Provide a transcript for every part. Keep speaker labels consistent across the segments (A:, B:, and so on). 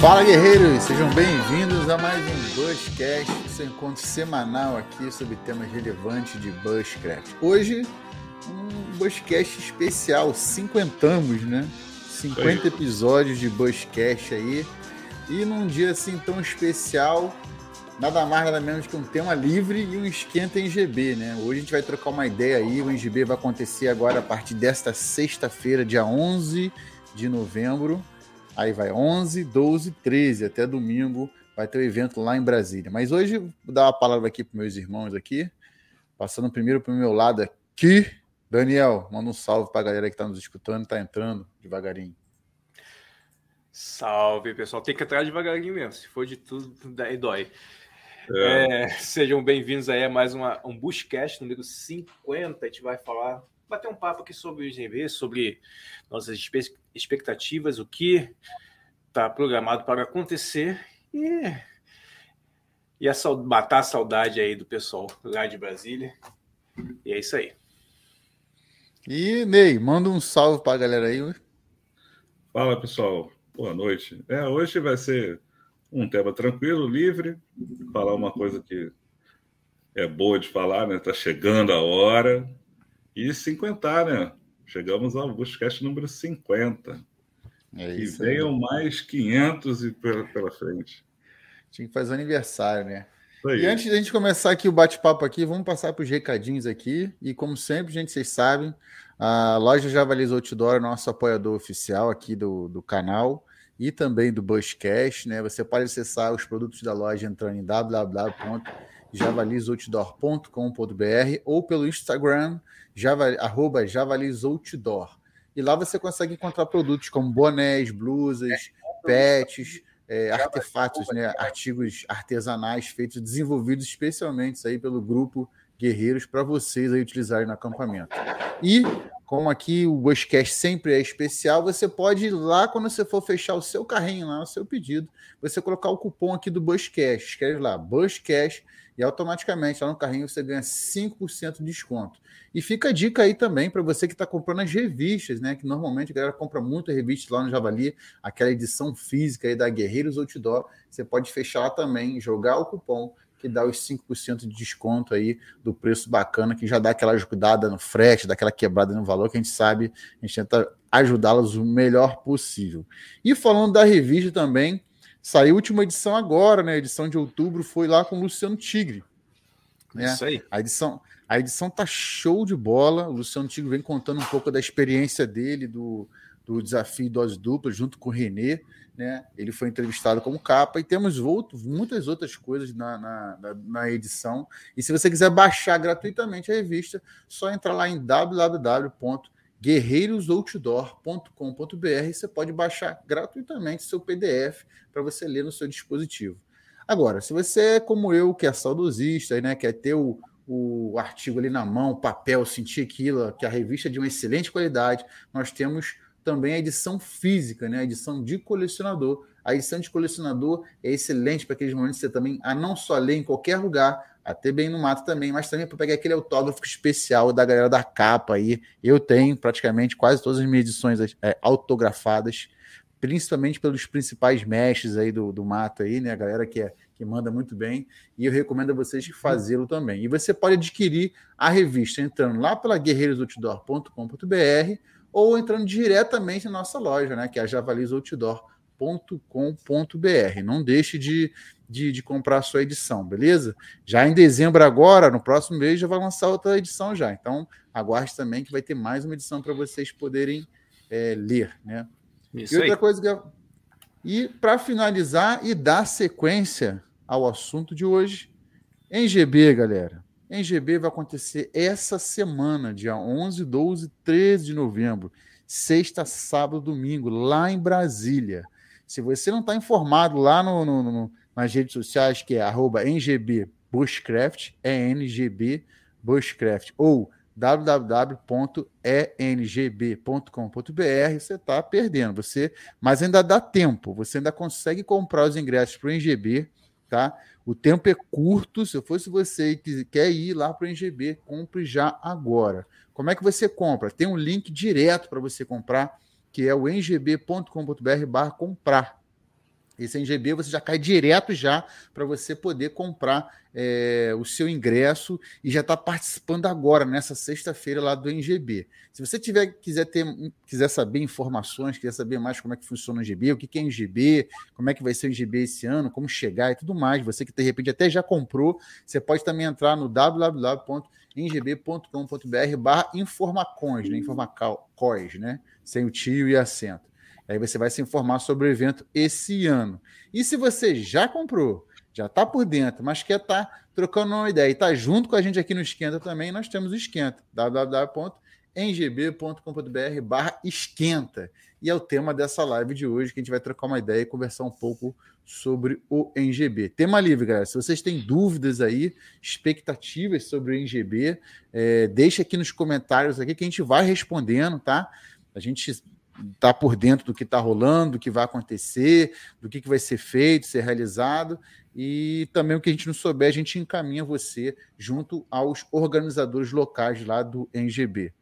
A: Fala guerreiros, sejam bem-vindos a mais um Bushcast, seu encontro semanal aqui sobre temas relevantes de Bushcraft. Hoje, um Bushcast especial, cinquentamos, né? 50 episódios de Bushcast aí. E num dia assim tão especial, nada mais nada menos que um tema livre e um esquenta em GB, né? Hoje a gente vai trocar uma ideia aí, o NGB vai acontecer agora a partir desta sexta-feira, dia 11 de novembro. Aí vai 11, 12, 13, até domingo vai ter o um evento lá em Brasília. Mas hoje vou dar uma palavra aqui para meus irmãos aqui, passando primeiro para o meu lado aqui. Daniel, manda um salve para a galera que está nos escutando, está entrando devagarinho.
B: Salve, pessoal. Tem que entrar devagarinho mesmo. Se for de tudo, daí dói. É. É, sejam bem-vindos aí a mais uma, um Bushcast número 50. A gente vai falar bater um papo aqui sobre o IGV, sobre nossas expectativas, o que está programado para acontecer e, e a, matar a saudade aí do pessoal lá de Brasília. E é isso aí.
A: E Ney, manda um salve para a galera aí.
C: Fala pessoal, boa noite. É, hoje vai ser um tema tranquilo, livre, falar uma coisa que é boa de falar, né? Tá chegando a hora. E 50, né? Chegamos ao Buscast número 50. É e venham aí. mais 500 e pela, pela frente.
A: Tinha que fazer aniversário, né? E antes da gente começar aqui o bate-papo aqui, vamos passar para os recadinhos aqui. E como sempre, gente, vocês sabem, a loja Javalis Outdoor é nosso apoiador oficial aqui do, do canal e também do Bushcast, né? Você pode acessar os produtos da loja entrando em www javalisoutdoor.com.br ou pelo Instagram, java, arroba javalisoutdoor. E lá você consegue encontrar produtos como bonés, blusas, pets, é, artefatos, né, artigos artesanais feitos, desenvolvidos especialmente aí pelo grupo Guerreiros para vocês aí utilizarem no acampamento. E como aqui o Bushcast sempre é especial, você pode ir lá quando você for fechar o seu carrinho lá, o seu pedido, você colocar o cupom aqui do Bushcast, escreve lá, Bushcast, e automaticamente lá no carrinho você ganha 5% de desconto. E fica a dica aí também para você que está comprando as revistas, né? Que normalmente a galera compra muito revista lá no Javali, aquela edição física aí da Guerreiros Outdoor. Você pode fechar lá também, jogar o cupom que dá os 5% de desconto aí do preço bacana, que já dá aquela ajudada no frete, daquela quebrada no valor, que a gente sabe, a gente tenta ajudá-los o melhor possível. E falando da revista também, Saiu a última edição agora, né? A edição de outubro foi lá com o Luciano Tigre. Né? Isso aí. A edição, a edição tá show de bola. O Luciano Tigre vem contando um pouco da experiência dele, do, do desafio dose dupla, junto com o Renê. Né? Ele foi entrevistado como capa e temos outro, muitas outras coisas na, na, na, edição. E se você quiser baixar gratuitamente a revista, só entrar lá em www guerreirosoutdoor.com.br. Você pode baixar gratuitamente seu PDF para você ler no seu dispositivo. Agora, se você é como eu, que é saudosista, né, quer ter o, o artigo ali na mão, o papel, sentir aquilo, que a revista é de uma excelente qualidade, nós temos também a edição física, né, a edição de colecionador. A edição de colecionador é excelente para aqueles momentos que você também a não só ler em qualquer lugar, até bem no mato também, mas também para pegar aquele autógrafo especial da galera da capa aí. Eu tenho praticamente quase todas as minhas edições é, autografadas, principalmente pelos principais mestres aí do, do mato aí, né? A galera que, é, que manda muito bem. E eu recomendo a vocês fazê-lo também. E você pode adquirir a revista entrando lá pela guerreirosoutdoor.com.br ou entrando diretamente na nossa loja, né? Que é a javalisoutdoor.com.br. Não deixe de de, de comprar a sua edição, beleza? Já em dezembro agora, no próximo mês, já vai lançar outra edição já. Então, aguarde também que vai ter mais uma edição para vocês poderem é, ler, né? Isso e outra aí. coisa que E para finalizar e dar sequência ao assunto de hoje, em GB, galera. Em GB vai acontecer essa semana, dia 11, 12, 13 de novembro, sexta, sábado, domingo, lá em Brasília. Se você não está informado lá no, no, no, nas redes sociais, que é arroba NGB Bushcraft, ENGB Bushcraft, ou www.engb.com.br, você está perdendo. Você, mas ainda dá tempo, você ainda consegue comprar os ingressos para o NGB, tá? O tempo é curto. Se eu fosse você que quer ir lá para o NGB, compre já agora. Como é que você compra? Tem um link direto para você comprar, que é o ngb.com.br/comprar. esse NGB você já cai direto já para você poder comprar é, o seu ingresso e já está participando agora, nessa sexta-feira lá do NGB. Se você tiver, quiser, ter, quiser saber informações, quiser saber mais como é que funciona o NGB, o que, que é NGB, como é que vai ser o NGB esse ano, como chegar e tudo mais, você que de repente até já comprou, você pode também entrar no www.ngb.com.br barra informacões, né? né? Sem o tio e acento. Aí você vai se informar sobre o evento esse ano. E se você já comprou, já está por dentro, mas quer estar tá trocando uma ideia e está junto com a gente aqui no Esquenta também, nós temos o Esquenta, www.ngb.com.br barra esquenta. E é o tema dessa live de hoje, que a gente vai trocar uma ideia e conversar um pouco sobre o NGB. Tema livre, galera. Se vocês têm dúvidas aí, expectativas sobre o NGB, é, deixa aqui nos comentários aqui que a gente vai respondendo, tá? A gente tá por dentro do que está rolando, do que vai acontecer, do que, que vai ser feito, ser realizado, e também o que a gente não souber, a gente encaminha você junto aos organizadores locais lá do NGB.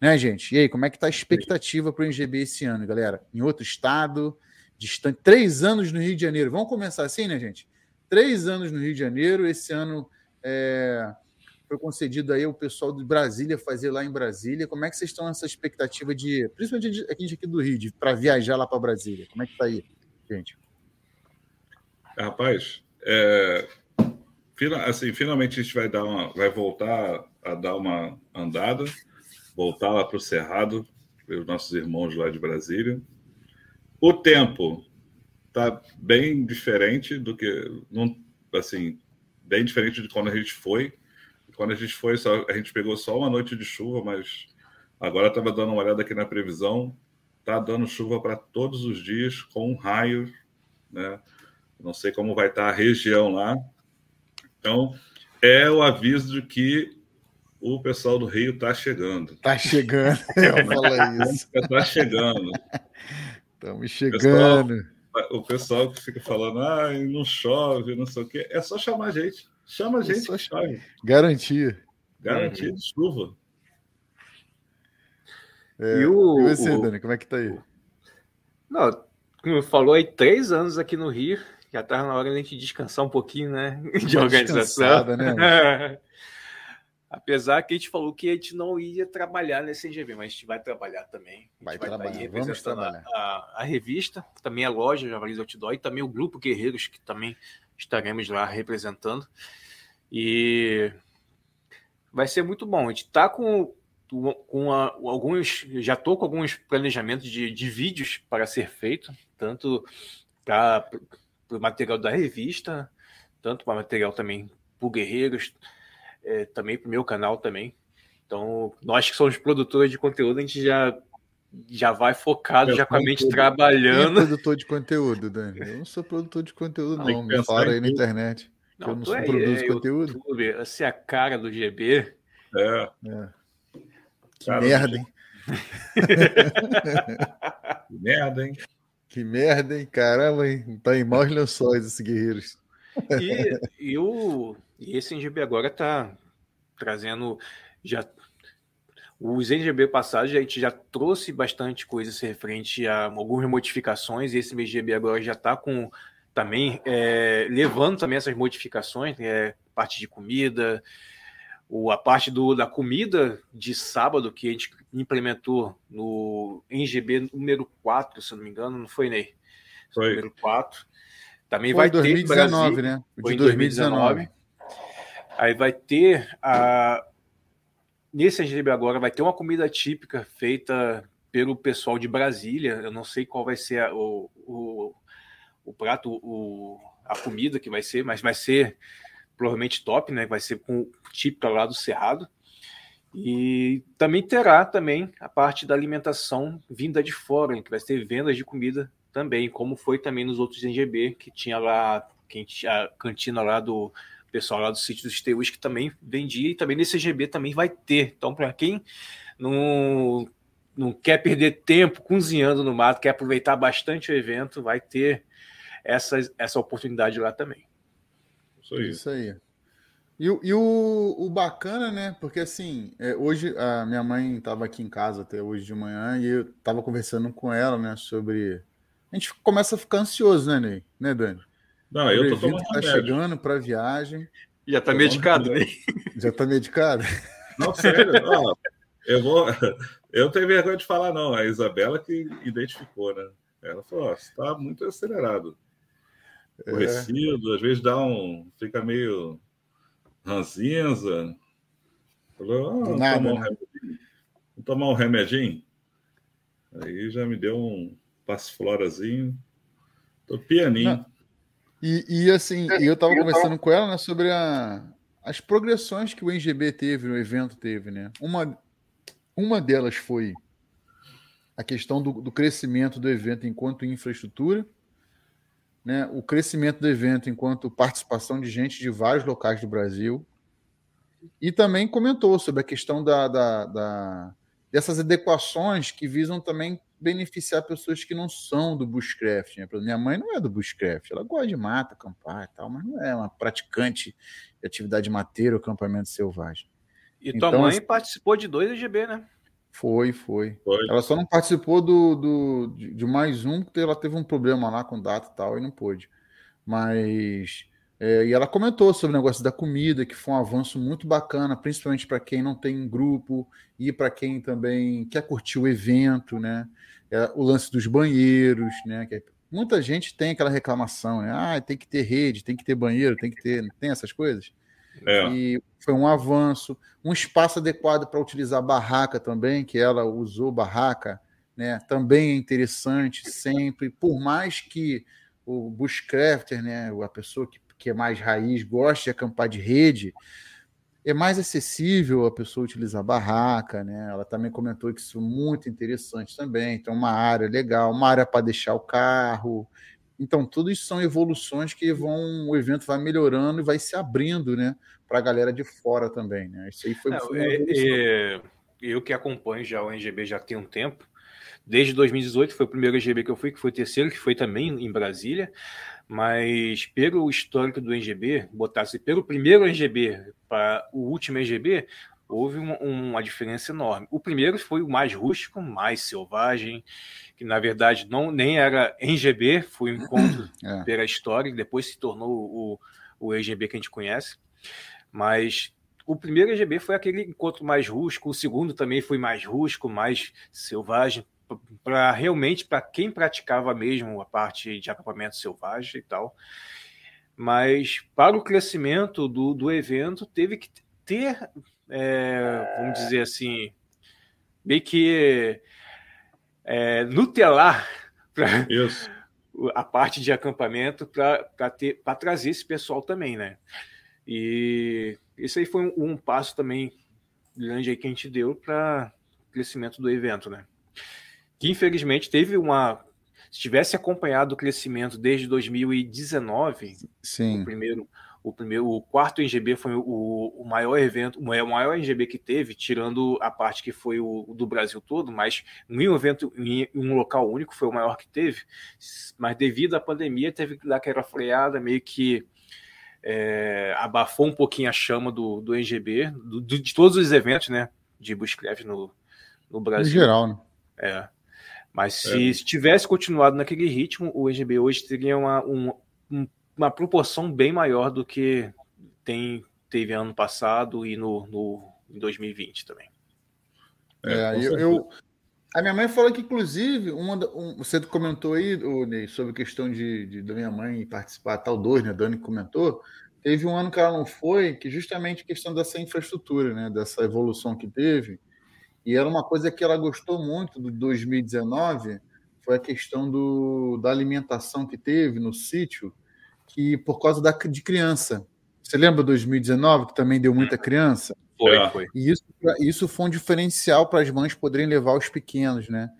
A: Né, gente? E aí, como é que está a expectativa para o NGB esse ano, galera? Em outro estado, distante, três anos no Rio de Janeiro. Vamos começar assim, né, gente? Três anos no Rio de Janeiro, esse ano é foi concedido aí o pessoal de Brasília fazer lá em Brasília. Como é que vocês estão nessa expectativa de, principalmente aqui, aqui do Rio, para viajar lá para Brasília? Como é que está aí, gente?
C: Rapaz, é, assim, finalmente a gente vai dar uma, vai voltar a dar uma andada, voltar lá para o Cerrado, os nossos irmãos lá de Brasília. O tempo está bem diferente do que, não, assim, bem diferente de quando a gente foi quando a gente foi, só, a gente pegou só uma noite de chuva, mas agora estava dando uma olhada aqui na previsão, tá dando chuva para todos os dias, com um raio, né? Não sei como vai estar tá a região lá. Então, é o aviso de que o pessoal do Rio está chegando.
A: Está chegando, eu falo isso.
C: Está chegando.
A: Estamos chegando.
C: O pessoal, o pessoal, que fica falando, ah, não chove, não sei o quê, é só chamar a gente. Chama a gente. Só chove.
A: Garantia.
C: Garantia de chuva.
A: É, e, o, e você, o, Dani, como é que tá aí?
B: Não, como falou aí, três anos aqui no Rio, já tá na hora de a gente descansar um pouquinho, né? De organização. Né? Apesar que a gente falou que a gente não ia trabalhar nesse NGV, mas a gente vai trabalhar também.
A: Vai, vai trabalhar, vamos trabalhar.
B: A, a, revista, também a loja Javalis Outdoor e também o Grupo Guerreiros, que também estaremos lá representando. E vai ser muito bom. A gente está com, com a, alguns. Já estou com alguns planejamentos de, de vídeos para ser feito, tanto para o material da revista, tanto para material também para Guerreiros, é, também para o meu canal também. Então, nós que somos produtores de conteúdo, a gente já já vai focado, eu já com a mente trabalhando.
A: Eu produtor de conteúdo, Dani. Eu não sou produtor de conteúdo, não. Me fala aí na internet. Não, eu não sou é, produtor de conteúdo.
B: YouTube, essa é a cara do GB.
C: É.
A: é. Que cara, merda, hein?
C: que merda, hein?
A: Que merda, hein? Caramba, hein? Tá em maus lençóis esses guerreiros.
B: E, e, o, e esse NGB agora tá trazendo. Já os NGB passados a gente já trouxe bastante coisas referente a algumas modificações, e esse MGB agora já está com também é, levando também essas modificações, é, parte de comida, o, a parte do, da comida de sábado que a gente implementou no NGB número 4, se não me engano, não foi, Ney?
C: Foi.
B: Número 4. Também
A: foi
B: vai
A: 2019,
B: ter.
A: Brasil, né?
B: O foi em 2019. 2019. Aí vai ter a Nesse NGB agora vai ter uma comida típica feita pelo pessoal de Brasília. Eu não sei qual vai ser a, o, o, o, prato, o, a comida que vai ser, mas vai ser provavelmente top, né? Vai ser com típica lá do Cerrado. E também terá também a parte da alimentação vinda de fora, que vai ter vendas de comida também, como foi também nos outros NGB, que tinha lá a cantina lá do pessoal lá do sítio dos Teus que também vendia e também nesse GB também vai ter. Então, para quem não, não quer perder tempo cozinhando no mato, quer aproveitar bastante o evento, vai ter essa, essa oportunidade lá também.
A: Isso aí. Isso aí. E, e o, o, bacana, né? Porque assim, é, hoje a minha mãe estava aqui em casa até hoje de manhã e eu estava conversando com ela, né, sobre. a gente começa a ficar ansioso, né, Ney? Né, Dani?
C: Não, eu tô tomando
A: tá chegando para viagem.
B: Já tá medicado, né?
A: Já tá medicado?
C: Não, sério. eu vou. Eu não tenho vergonha de falar, não. A Isabela que identificou, né? Ela falou: você tá muito acelerado. Conhecido, é. às vezes dá um. fica meio ranzinza. Falou, ah, nada, tomar, um né? vou tomar um remedinho. Aí já me deu um passiflorazinho. Tô pianinho. Não.
A: E, e assim, eu estava conversando com ela né, sobre a, as progressões que o NGB teve, o evento teve, né? Uma, uma delas foi a questão do, do crescimento do evento enquanto infraestrutura, né? o crescimento do evento enquanto participação de gente de vários locais do Brasil, e também comentou sobre a questão da, da, da dessas adequações que visam também beneficiar pessoas que não são do bushcraft. Né? Minha mãe não é do bushcraft, ela gosta de mata, acampar e tal, mas não é uma praticante de atividade mateira ou acampamento selvagem.
B: E tua então, mãe assim, participou de dois EGB, né?
A: Foi, foi, foi. Ela só não participou do, do de, de, mais um, porque ela teve um problema lá com data e tal, e não pôde. Mas. É, e ela comentou sobre o negócio da comida, que foi um avanço muito bacana, principalmente para quem não tem grupo e para quem também quer curtir o evento, né? É, o lance dos banheiros, né? Que muita gente tem aquela reclamação, né? Ah, tem que ter rede, tem que ter banheiro, tem que ter. Tem essas coisas. É. E foi um avanço, um espaço adequado para utilizar barraca também, que ela usou barraca, né? Também é interessante sempre, por mais que o bushcrafter, né, a pessoa que, que é mais raiz, goste de acampar de rede, é mais acessível a pessoa utilizar barraca, né? Ela também comentou que isso é muito interessante também. Então, uma área legal, uma área para deixar o carro. Então, tudo isso são evoluções que vão, o evento vai melhorando e vai se abrindo, né, para a galera de fora também, né? Isso aí foi, Não, foi
B: é, é, eu que acompanho já o NGB já tem um tempo. Desde 2018 foi o primeiro NGB que eu fui, que foi o terceiro, que foi também em Brasília. Mas pelo histórico do NGB, botasse pelo primeiro NGB para o último NGB, houve uma, uma, diferença enorme. O primeiro foi o mais rústico, mais selvagem, que na verdade não nem era NGB, foi um encontro é. pela história, e depois se tornou o, o EGB que a gente conhece. Mas o primeiro EGB foi aquele encontro mais rústico, o segundo também foi mais rústico, mais selvagem, para realmente para quem praticava mesmo a parte de acampamento selvagem e tal. Mas para o crescimento do, do evento, teve que ter, é, vamos dizer assim, meio que é, nutelar para a parte de acampamento para trazer esse pessoal também, né? E isso aí foi um, um passo também grande aí que a gente deu para o crescimento do evento, né? Que infelizmente teve uma. Se tivesse acompanhado o crescimento desde 2019,
A: Sim.
B: o primeiro, o primeiro, o quarto NGB foi o, o maior evento, o maior NGB que teve, tirando a parte que foi o, o do Brasil todo, mas um evento em um local único foi o maior que teve. Mas devido à pandemia teve que dar aquela freada, meio que é, abafou um pouquinho a chama do, do NGB, do, de todos os eventos, né, de bushcraft no, no Brasil.
A: Em geral, né?
B: É. Mas se, é. se tivesse continuado naquele ritmo, o EGB hoje teria uma, uma, uma proporção bem maior do que tem, teve ano passado e no, no em 2020 também.
A: É, é eu, eu, a minha mãe falou que, inclusive, uma, um, você comentou aí, Ney, sobre a questão de, de, da minha mãe participar, tal dois, né? Dani comentou. Teve um ano que ela não foi, que justamente a questão dessa infraestrutura, né? Dessa evolução que teve. E era uma coisa que ela gostou muito do 2019, foi a questão do, da alimentação que teve no sítio, que por causa da, de criança. Você lembra 2019, que também deu muita criança?
B: Foi, foi.
A: E isso, isso foi um diferencial para as mães poderem levar os pequenos, né?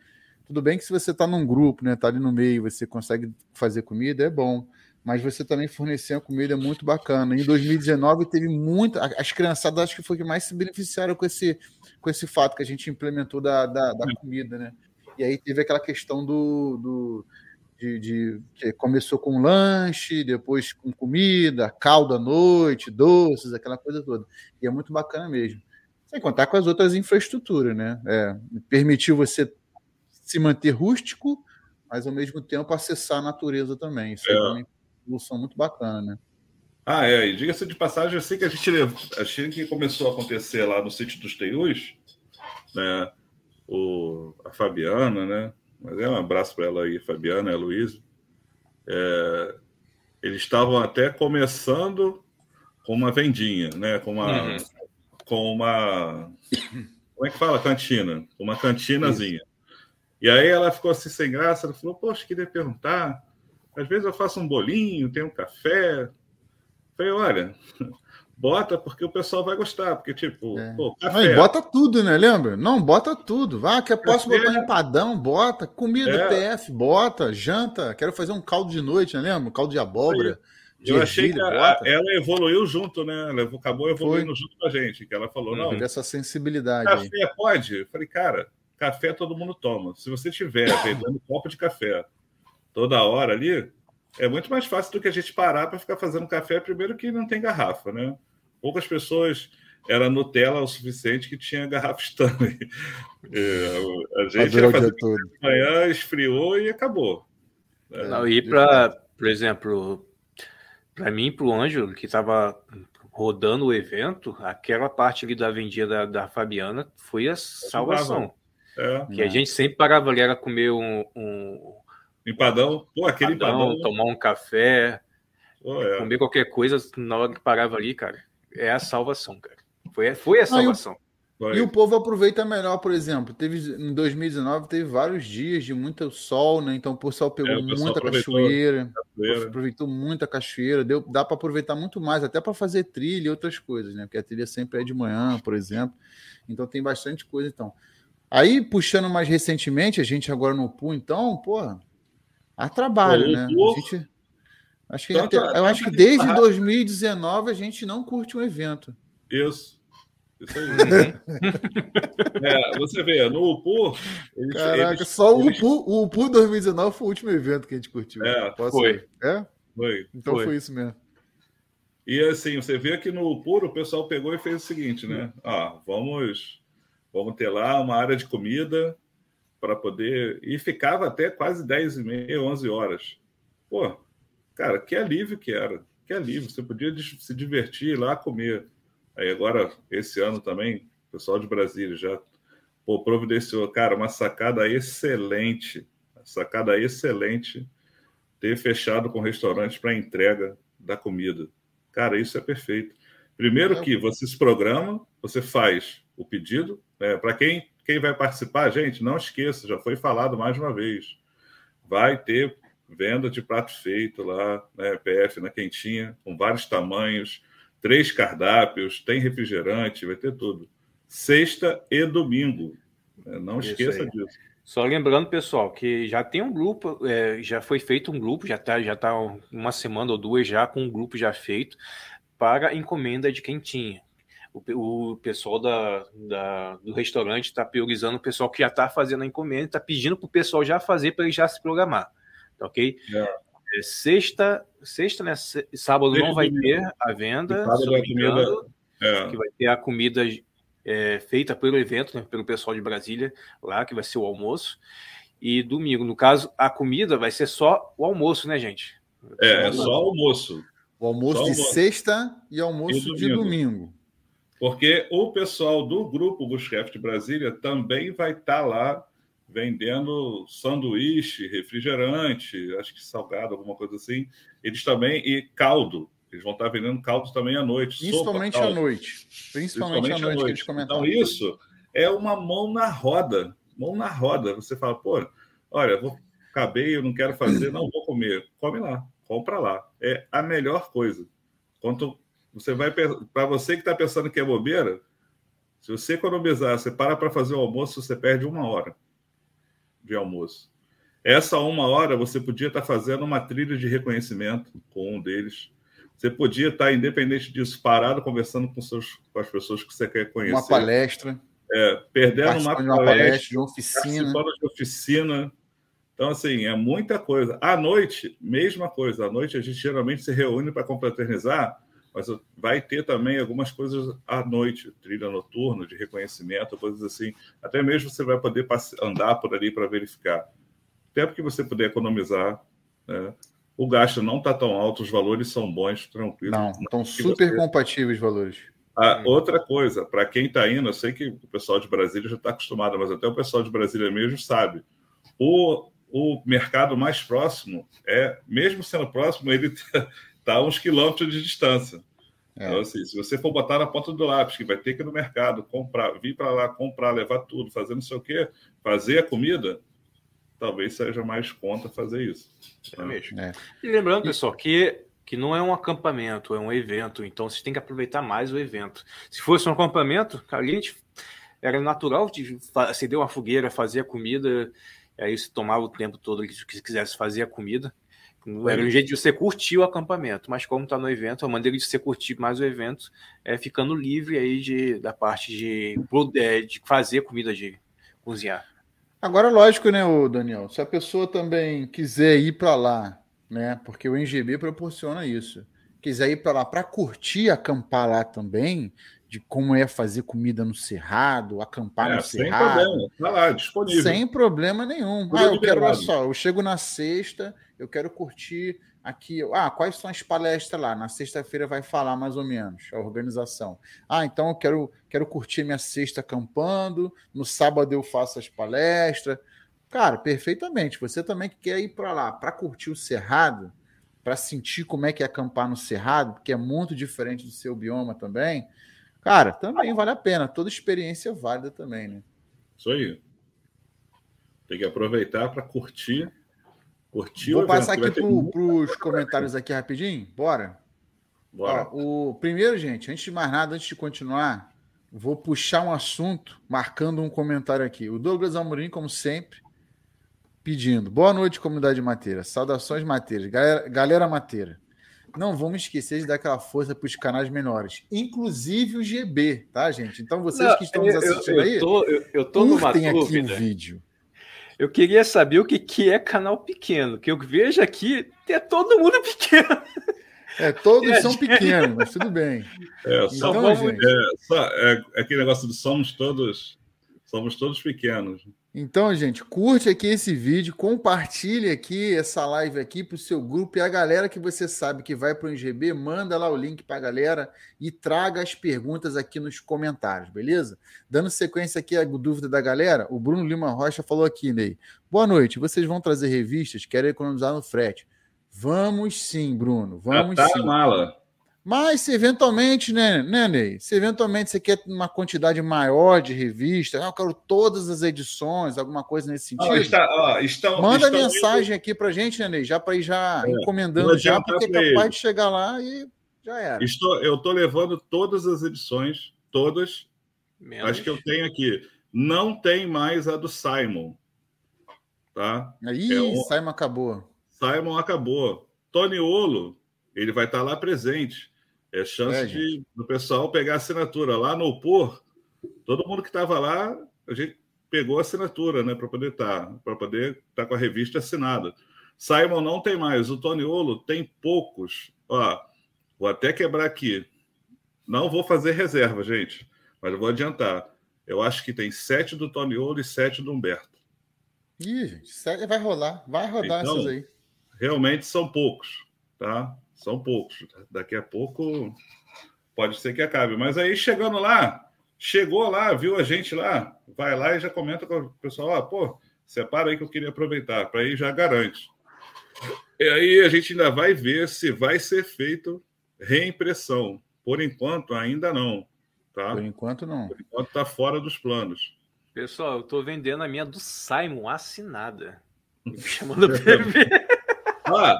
A: Tudo bem que se você está num grupo, né, tá ali no meio, você consegue fazer comida, é bom mas você também fornecia uma comida muito bacana. Em 2019 teve muita. As criançadas acho que foi que mais se beneficiaram com esse, com esse fato que a gente implementou da, da, da comida, né? E aí teve aquela questão do. do de, de, que começou com lanche, depois com comida, caldo à noite, doces, aquela coisa toda. E é muito bacana mesmo. Sem contar com as outras infraestruturas, né? É, permitiu você se manter rústico, mas ao mesmo tempo acessar a natureza também. Isso é. é também uma solução muito bacana, né?
C: Ah, é. E diga-se de passagem, assim que a gente achei que começou a acontecer lá no sítio dos Teius, né? O, a Fabiana, né? Mas é um abraço para ela aí, Fabiana e a Luísa. É, eles estavam até começando com uma vendinha, né? Com uma, uhum. com uma, como é que fala, cantina, uma cantinazinha. Isso. E aí ela ficou assim sem graça, ela falou, poxa, queria perguntar, às vezes eu faço um bolinho, tenho um café, Falei, olha, bota porque o pessoal vai gostar, porque, tipo,
A: é. pô, café. Não, bota tudo, né? Lembra? Não, bota tudo. Vá, que posso café. botar empadão, bota. Comida é. PF, bota. Janta, quero fazer um caldo de noite, né? Lembra? caldo de abóbora.
C: De eu achei que a, ela evoluiu junto, né? Ela acabou evoluindo Foi. junto com a gente, que ela falou, uhum. não.
A: Essa sensibilidade.
C: Café aí. pode? Eu falei, cara, café todo mundo toma. Se você tiver vendendo copo de café toda hora ali, é muito mais fácil do que a gente parar para ficar fazendo café, primeiro que não tem garrafa, né? Poucas pessoas era Nutella o suficiente que tinha garrafa Stanley. É, a gente ia fazer de manhã, esfriou e acabou.
B: Né? Não, e para, por exemplo, para mim, para o Ângelo, que estava rodando o evento, aquela parte ali da vendinha da, da Fabiana foi a salvação. É. Que a gente sempre parava ali, era comer um, um
C: Empadão, pô, aquele empadão,
B: empadão. Tomar um café, oh, é. comer qualquer coisa na hora que parava ali, cara. É a salvação, cara. Foi, foi a salvação.
A: Ah, e, o, e, o, povo aproveita melhor, por exemplo. Teve em 2019 teve vários dias de muito sol, né? Então o pessoal pegou é, o pessoal muita cachoeira, cachoeira, aproveitou muita cachoeira, deu, dá para aproveitar muito mais, até para fazer trilha e outras coisas, né? Porque a trilha sempre é de manhã, por exemplo. Então tem bastante coisa, então. Aí puxando mais recentemente, a gente agora no PU, então, porra, a trabalho, né? A gente, acho que, até, eu acho que desde 2019 a gente não curte um evento.
C: Isso. Isso aí. Uhum. é, você vê, no UPU.
A: Eles, Caraca, eles, só o UPU, o UPU 2019 foi o último evento que a gente curtiu.
C: É, Posso foi.
A: É? Foi. Então foi. foi. isso mesmo.
C: E assim, você vê que no UPU o pessoal pegou e fez o seguinte, né? Ah, vamos, vamos ter lá uma área de comida, para poder. E ficava até quase 10 e meia, 11 horas. Pô, cara, que alívio que era. Que alívio. Você podia se divertir lá, comer. Aí agora, esse ano também, o pessoal de Brasília já pô, providenciou, cara, uma sacada excelente. Sacada excelente ter fechado com restaurantes para entrega da comida. Cara, isso é perfeito. Primeiro que você se programa, você faz o pedido, né? para quem quem vai participar, gente, não esqueça, já foi falado mais uma vez. Vai ter venda de prato feito lá, né, PF na quentinha, com vários tamanhos, três cardápios, tem refrigerante, vai ter tudo. Sexta e domingo. Né, não Isso esqueça aí. disso.
B: Só lembrando, pessoal, que já tem um grupo, é, já foi feito um grupo, já está já tá uma semana ou duas já com um grupo já feito para encomenda de quentinha o, o pessoal da, da, do restaurante está priorizando o pessoal que já está fazendo a encomenda, está pedindo para o pessoal já fazer para ele já se programar. Tá ok? É. Sexta, sexta, né? Sábado não vai ter a venda. Sábado engano, é. Que vai ter a comida é, feita pelo evento, né, pelo pessoal de Brasília, lá, que vai ser o almoço. E domingo, no caso, a comida vai ser só o almoço, né, gente?
C: É, é só almoço.
A: O almoço só de almoço. sexta e almoço e domingo. de domingo.
C: Porque o pessoal do grupo Bushcraft Brasília também vai estar tá lá vendendo sanduíche, refrigerante, acho que salgado, alguma coisa assim. Eles também, e caldo. Eles vão estar tá vendendo caldo também à noite.
A: Principalmente sopa, à noite. Principalmente, Principalmente à noite, noite.
C: Então, isso é uma mão na roda. Mão na roda. Você fala, pô, olha, vou, acabei, eu não quero fazer, não vou comer. Come lá, compra lá. É a melhor coisa. Quanto você vai para você que está pensando que é bobeira, se você economizar, você para para fazer o almoço, você perde uma hora de almoço. Essa uma hora você podia estar tá fazendo uma trilha de reconhecimento com um deles. Você podia estar, tá, independente disso, parado conversando com, seus, com as pessoas que você quer conhecer.
A: Uma palestra.
C: É, perdendo uma, uma palestra,
A: de oficina.
C: de oficina. Então, assim, é muita coisa. À noite, mesma coisa. À noite, a gente geralmente se reúne para confraternizar mas vai ter também algumas coisas à noite, trilha noturna, de reconhecimento, coisas assim. Até mesmo você vai poder andar por ali para verificar. tempo que você puder economizar, né? o gasto não está tão alto, os valores são bons, tranquilos.
A: Não, estão super você... compatíveis os valores.
C: A outra coisa, para quem está indo, eu sei que o pessoal de Brasília já está acostumado, mas até o pessoal de Brasília mesmo sabe. O, o mercado mais próximo é, mesmo sendo próximo, ele está a uns quilômetros de distância. É. Então, assim, se você for botar na ponta do lápis, que vai ter que ir no mercado, comprar, vir para lá, comprar, levar tudo, fazer não sei o quê, fazer a comida, talvez seja mais conta fazer isso.
B: É mesmo. É. E lembrando, pessoal, que, que não é um acampamento, é um evento, então você tem que aproveitar mais o evento. Se fosse um acampamento, a gente era natural de acender uma fogueira, fazer a comida, aí você tomava o tempo todo que quisesse fazer a comida. Era um jeito de você curtir o acampamento, mas como está no evento, a maneira de você curtir mais o evento é ficando livre aí de, da parte de, de fazer comida, de cozinhar.
A: Agora, lógico, né, o Daniel? Se a pessoa também quiser ir para lá, né? Porque o NGB proporciona isso. Quiser ir para lá para curtir, acampar lá também, de como é fazer comida no cerrado, acampar é, no sem cerrado. Sem problema,
C: tá lá, disponível.
A: Sem problema nenhum. ah, eu quero, olha só, eu chego na sexta, eu quero curtir aqui. Ah, quais são as palestras lá? Na sexta-feira vai falar mais ou menos a organização. Ah, então eu quero, quero curtir minha sexta acampando, no sábado eu faço as palestras. Cara, perfeitamente. Você também que quer ir para lá para curtir o cerrado, para sentir como é que é acampar no cerrado, porque é muito diferente do seu bioma também. Cara, também vale a pena. Toda experiência é válida também, né?
C: Isso aí. Tem que aproveitar para curtir
A: Curtiu Vou passar aqui para os comentários aqui rapidinho. Bora. Bora. Ó, o primeiro, gente, antes de mais nada, antes de continuar, vou puxar um assunto, marcando um comentário aqui. O Douglas Amorim, como sempre, pedindo. Boa noite, comunidade mateira. Saudações mateiras. Galera, galera mateira. Não vamos esquecer de dar aquela força para os canais menores, inclusive o GB, tá, gente? Então, vocês Não, que estão nos assistindo eu, eu,
B: aí, tô, eu, eu tô numa aqui o vídeo. Eu queria saber o que, que é canal pequeno, que eu vejo aqui é todo mundo pequeno.
A: É, todos é, são gente... pequenos, mas tudo bem.
C: É, só, então, vamos, gente... é, só, é, é aquele negócio de somos todos, somos todos pequenos.
A: Então, gente, curte aqui esse vídeo, compartilhe aqui essa live aqui para o seu grupo e a galera que você sabe que vai para o IGB, manda lá o link para a galera e traga as perguntas aqui nos comentários, beleza? Dando sequência aqui a dúvida da galera, o Bruno Lima Rocha falou aqui, Ney. Boa noite, vocês vão trazer revistas? Querem economizar no frete? Vamos sim, Bruno, vamos
C: Já
A: tá sim.
C: mala.
A: Mas se eventualmente, né, né, Ney? Se eventualmente você quer uma quantidade maior de revistas, ah, eu quero todas as edições, alguma coisa nesse sentido. Ah,
C: está, ah, está,
A: manda mensagem indo... aqui pra gente, né, Ney? Já para ir já é, encomendando já, porque é capaz ele. de chegar lá e já era.
C: Estou, eu estou levando todas as edições, todas. Menos. Acho que eu tenho aqui. Não tem mais a do Simon. Tá?
A: Ih, é um... Simon acabou.
C: Simon acabou. Tony Olo, ele vai estar lá presente. É chance é, de, do pessoal pegar a assinatura. Lá no Por, todo mundo que estava lá, a gente pegou a assinatura, né, para poder estar, tá, para poder estar tá com a revista assinada. Simon não tem mais, o Tony Olo tem poucos. Ó, vou até quebrar aqui. Não vou fazer reserva, gente, mas vou adiantar. Eu acho que tem sete do Tony Olo e sete do Humberto.
A: Ih, gente, vai rolar, vai rodar então, essas aí.
C: Realmente são poucos, tá? São poucos. Daqui a pouco pode ser que acabe. Mas aí chegando lá, chegou lá, viu a gente lá, vai lá e já comenta com o pessoal: ah, pô, separa aí que eu queria aproveitar, para aí já garante. E aí a gente ainda vai ver se vai ser feito reimpressão. Por enquanto, ainda não. Tá?
A: Por enquanto, não.
C: Por enquanto, está fora dos planos.
B: Pessoal, eu estou vendendo a minha do Simon assinada. Me chamando PV.
C: ah,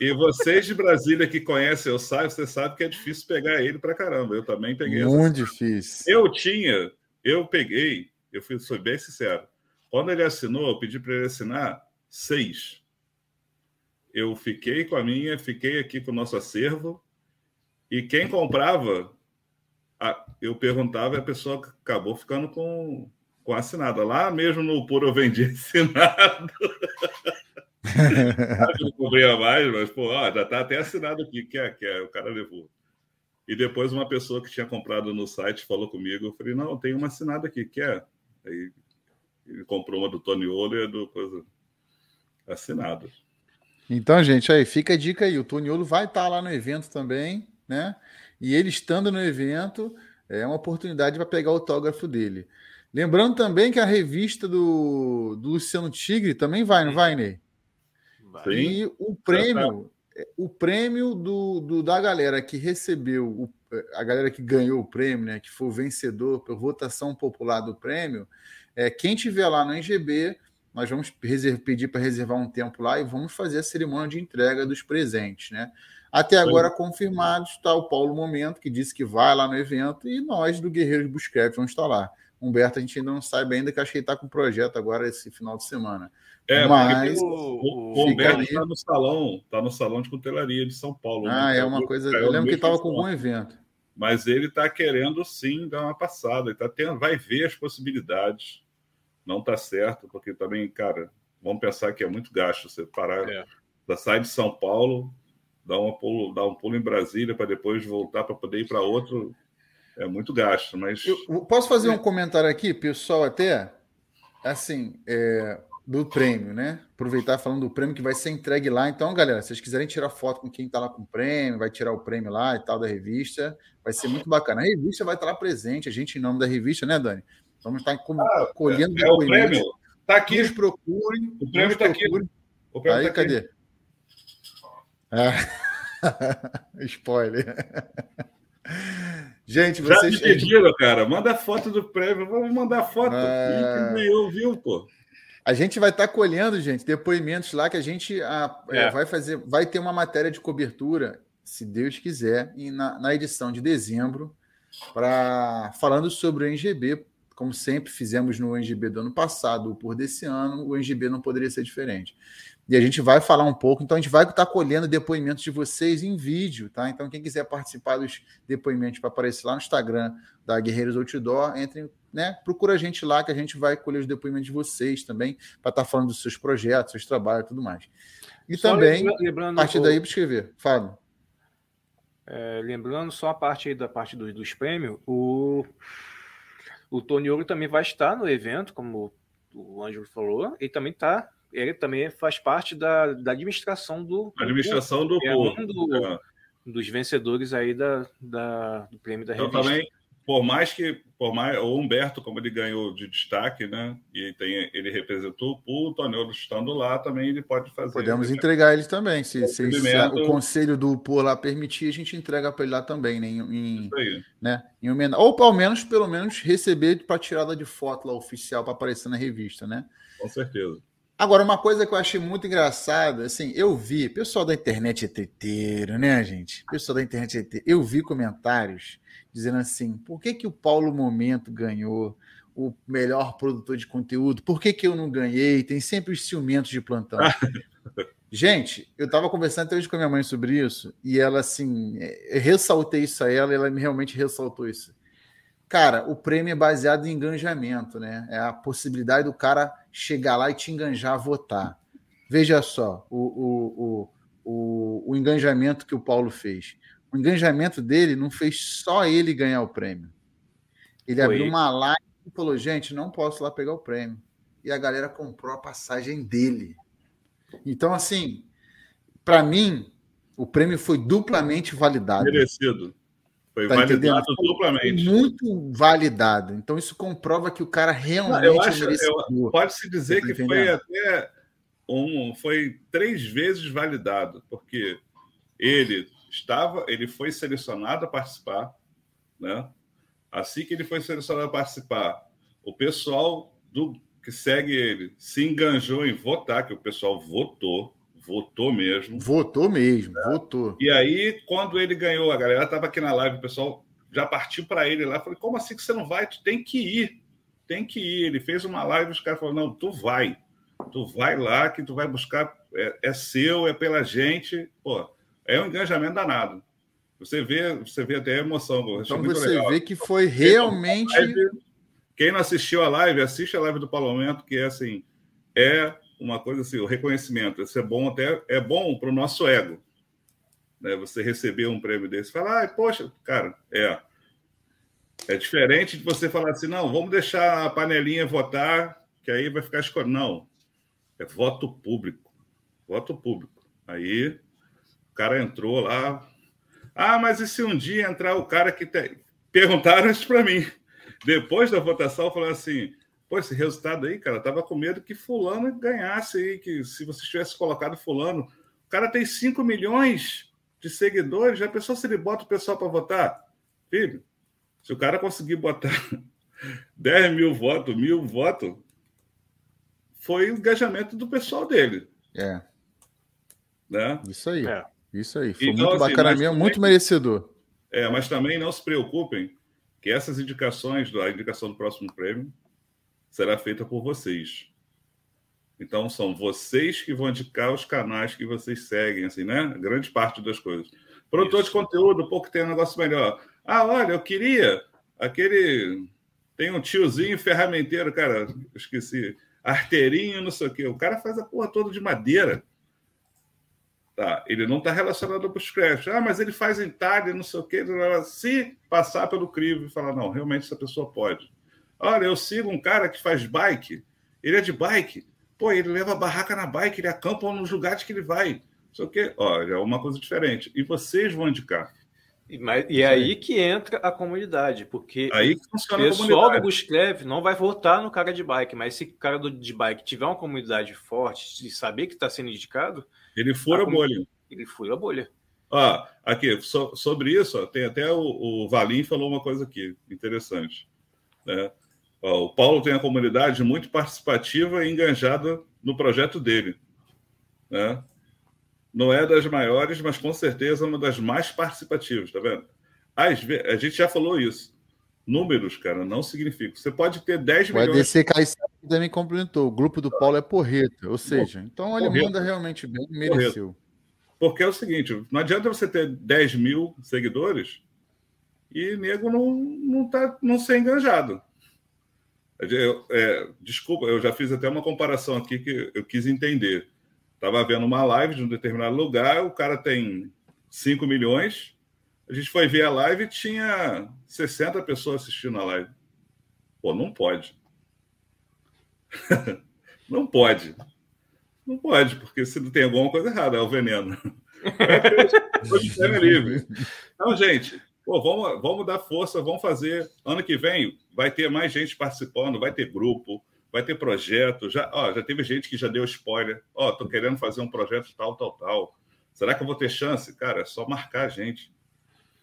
C: e vocês de Brasília que conhecem o Sai, você sabe que é difícil pegar ele para caramba. Eu também peguei.
A: Muito difícil.
C: Eu tinha, eu peguei, eu fui, sou bem sincero. Quando ele assinou, eu pedi para ele assinar seis. Eu fiquei com a minha, fiquei aqui com o nosso acervo. E quem comprava, eu perguntava e a pessoa acabou ficando com, com assinada. Lá mesmo no Puro eu vendi assinado. Não cobria mais, mas, pô, ó, já tá até assinado aqui, que é, que é, o cara levou. E depois uma pessoa que tinha comprado no site falou comigo, eu falei, não, tem uma assinada aqui, que é. Aí ele comprou uma do Tony Olo a do coisa. Assinado.
A: Então, gente, aí fica a dica aí. O Toniolo vai estar lá no evento também, né? E ele estando no evento é uma oportunidade para pegar o autógrafo dele. Lembrando também que a revista do, do Luciano Tigre também vai, não vai, Ney? Vai. E o prêmio, o prêmio do, do, da galera que recebeu, o, a galera que ganhou o prêmio, né, que foi o vencedor por votação popular do prêmio, é quem tiver lá no NGB nós vamos pedir para reservar um tempo lá e vamos fazer a cerimônia de entrega dos presentes, né? Até agora confirmados está o Paulo Momento, que disse que vai lá no evento, e nós do Guerreiros Buscraft vamos estar lá. Humberto, a gente ainda não sabe ainda, que acho que ele está com um projeto agora esse final de semana.
C: É, mas o, o Humberto está no salão, está no salão de cutelaria de São Paulo.
A: Né? Ah, né? é uma coisa. Eu lembro que estava com um bom evento.
C: Mas ele está querendo sim dar uma passada, ele tá tendo, vai ver as possibilidades não está certo, porque também, cara, vamos pensar que é muito gasto você parar, é. sair de São Paulo, dar, uma pulo, dar um pulo em Brasília para depois voltar para poder ir para outro, é muito gasto. Mas
A: Eu posso fazer um comentário aqui, pessoal, até assim, é, do prêmio, né? Aproveitar falando do prêmio que vai ser entregue lá. Então, galera, se vocês quiserem tirar foto com quem está lá com o prêmio, vai tirar o prêmio lá e tal da revista, vai ser muito bacana. A revista vai estar lá presente, a gente, em nome da revista, né, Dani? Vamos estar ah, colhendo
C: é, é o prêmio. Está aqui.
A: Nos procurem.
C: O prêmio está aqui.
A: O prêmio Aí, tá cadê? Aqui. Ah. Spoiler. Gente, vocês.
C: Já me pediram, cara. Manda foto do prêmio. Vamos mandar foto. Ah... ganhou, viu, pô?
A: A gente vai estar colhendo, gente, depoimentos lá que a gente a, é. É, vai fazer. Vai ter uma matéria de cobertura, se Deus quiser, e na, na edição de dezembro, para falando sobre o NGB, como sempre fizemos no NGB do ano passado ou por desse ano, o NGB não poderia ser diferente. E a gente vai falar um pouco, então a gente vai estar colhendo depoimentos de vocês em vídeo, tá? Então quem quiser participar dos depoimentos para aparecer lá no Instagram da Guerreiros Outdoor, entre, né? Procura a gente lá que a gente vai colher os depoimentos de vocês também para estar falando dos seus projetos, seus trabalhos e tudo mais. E só também, a partir daí, para escrever. Fábio.
B: É, lembrando só a parte aí da parte dos, dos prêmios, o o Tony Ouro também vai estar no evento, como o Ângelo falou, e também tá, ele também faz parte da, da administração do
C: administração do,
B: do, do é. dos vencedores aí da, da, do prêmio da
C: então,
B: revista.
C: Também por mais que por mais o Humberto, como ele ganhou de destaque, né? E tem, ele representou o Tonelo estando lá, também ele pode fazer.
A: Podemos né? entregar ele também. Se, se, se o conselho do por lá permitir, a gente entrega para ele lá também, né? Em, em né? Em. Ou ao menos, pelo menos, receber para tirada de foto lá oficial para aparecer na revista, né?
C: Com certeza.
A: Agora, uma coisa que eu achei muito engraçada, assim, eu vi, pessoal da internet é treteiro, né, gente? Pessoal da internet é treteiro, eu vi comentários dizendo assim: por que, que o Paulo Momento ganhou o melhor produtor de conteúdo? Por que, que eu não ganhei? Tem sempre os ciumentos de plantão. Gente, eu estava conversando até hoje com a minha mãe sobre isso, e ela, assim, é, eu ressaltei isso a ela, e ela realmente ressaltou isso. Cara, o prêmio é baseado em engajamento, né? É a possibilidade do cara chegar lá e te enganjar a votar. Veja só o, o, o, o, o engajamento que o Paulo fez o engajamento dele não fez só ele ganhar o prêmio. Ele Foi. abriu uma live e falou: gente, não posso lá pegar o prêmio. E a galera comprou a passagem dele. Então, assim, para mim, o prêmio foi duplamente validado.
C: Merecido. Foi tá validado entendendo? duplamente.
A: Muito validado. Então, isso comprova que o cara realmente não, eu acho,
C: eu, Pode-se dizer tá que foi até um. Foi três vezes validado, porque ele estava, ele foi selecionado a participar, né? Assim que ele foi selecionado a participar, o pessoal do que segue ele se enganjou em votar, que o pessoal votou, votou mesmo.
A: Votou mesmo, né? votou.
C: E aí, quando ele ganhou, a galera estava aqui na live, o pessoal já partiu para ele lá. Falei, como assim que você não vai? Tu tem que ir, tem que ir. Ele fez uma live, os caras falaram, não, tu vai, tu vai lá, que tu vai buscar, é, é seu, é pela gente. Pô, é um engajamento danado. Você vê, você vê até a emoção.
A: Então você legal. vê que foi realmente.
C: Quem não assistiu a live, assiste a live do Parlamento, que é assim, é uma coisa assim, o reconhecimento. Isso é bom até, é bom para o nosso ego. Né? Você receber um prêmio desse, falar, ah, poxa, cara, é. É diferente de você falar assim, não, vamos deixar a panelinha votar, que aí vai ficar escolhido. Não, é voto público. voto público. Aí o cara entrou lá. Ah, mas e se um dia entrar o cara que tem. Perguntaram isso para mim. Depois da votação, falaram assim: pô, esse resultado aí, cara, tava com medo que Fulano ganhasse aí, que se você tivesse colocado Fulano. O cara tem 5 milhões de seguidores, já pensou se ele bota o pessoal para votar? Filho, se o cara conseguir botar 10 mil votos, mil votos, foi o engajamento do pessoal dele.
A: É.
C: Né?
A: Isso aí. É. Isso aí. Foi então, muito assim, bacana mesmo, também, muito merecedor.
C: É, mas também não se preocupem que essas indicações, a indicação do próximo prêmio, será feita por vocês. Então, são vocês que vão indicar os canais que vocês seguem, assim, né? Grande parte das coisas. Produtor de conteúdo, pouco tem um negócio melhor. Ah, olha, eu queria aquele. Tem um tiozinho ferramenteiro, cara, esqueci. Arteirinho, não sei o quê. O cara faz a porra toda de madeira. Tá, ele não está relacionado ao Bushcraft. Ah, mas ele faz entalhe, não sei o quê. Se passar pelo crivo e falar, não, realmente essa pessoa pode. Olha, eu sigo um cara que faz bike. Ele é de bike. Pô, ele leva a barraca na bike, ele acampa nos lugares que ele vai. Só que, olha, é uma coisa diferente. E vocês vão indicar.
B: Mas, e é aí que entra a comunidade, porque
C: aí
B: funciona o pessoal do Busclev não vai votar no cara de bike, mas se o cara do, de bike tiver uma comunidade forte e saber que está sendo indicado,
C: ele fura a, a bolha.
B: Ele fura a bolha.
C: Ah, aqui, so, sobre isso, ó, tem até o, o Valim falou uma coisa aqui interessante. Né? O Paulo tem a comunidade muito participativa e engajada no projeto dele. Né? não é das maiores, mas com certeza uma das mais participativas, tá vendo? Às vezes, a gente já falou isso. Números, cara, não significa. Você pode ter 10 milhões.
A: O Caissara também complementou. O grupo do Paulo é porreta. Ou seja, então ele porreta. manda realmente bem, mereceu. Porreta.
C: Porque é o seguinte: não adianta você ter 10 mil seguidores e nego não, não, tá, não ser enganjado. Eu, é, desculpa, eu já fiz até uma comparação aqui que eu quis entender. Estava vendo uma live de um determinado lugar, o cara tem 5 milhões. A gente foi ver a live e tinha 60 pessoas assistindo a live. Pô, não pode. não pode. Não pode, porque se não tem alguma coisa errada, é o veneno. É livre. Então, gente, pô, vamos, vamos dar força, vamos fazer. Ano que vem vai ter mais gente participando, vai ter grupo, vai ter projeto. Já, ó, já teve gente que já deu spoiler. Ó, tô querendo fazer um projeto tal, tal, tal. Será que eu vou ter chance? Cara, é só marcar a gente.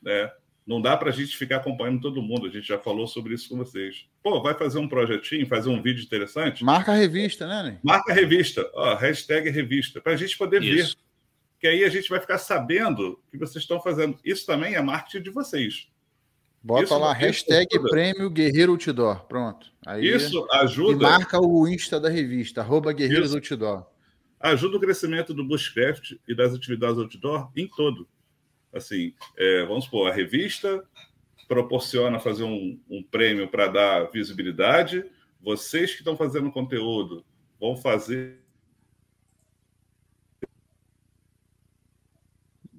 C: Né? Não dá para a gente ficar acompanhando todo mundo. A gente já falou sobre isso com vocês. Pô, vai fazer um projetinho, fazer um vídeo interessante?
A: Marca a revista, né, Ney?
C: Marca a revista. Ó, hashtag revista. Para a gente poder isso. ver. Que aí a gente vai ficar sabendo que vocês estão fazendo. Isso também é marketing de vocês.
A: Bota isso, lá, hashtag ajuda. prêmio Guerreiro Outdoor. Pronto.
C: Aí, isso ajuda.
A: E marca o Insta da revista, arroba Guerreiros isso. Outdoor.
C: Ajuda o crescimento do Bushcraft e das atividades outdoor em todo. Assim, é, vamos supor, a revista proporciona fazer um, um prêmio para dar visibilidade. Vocês que estão fazendo conteúdo vão fazer.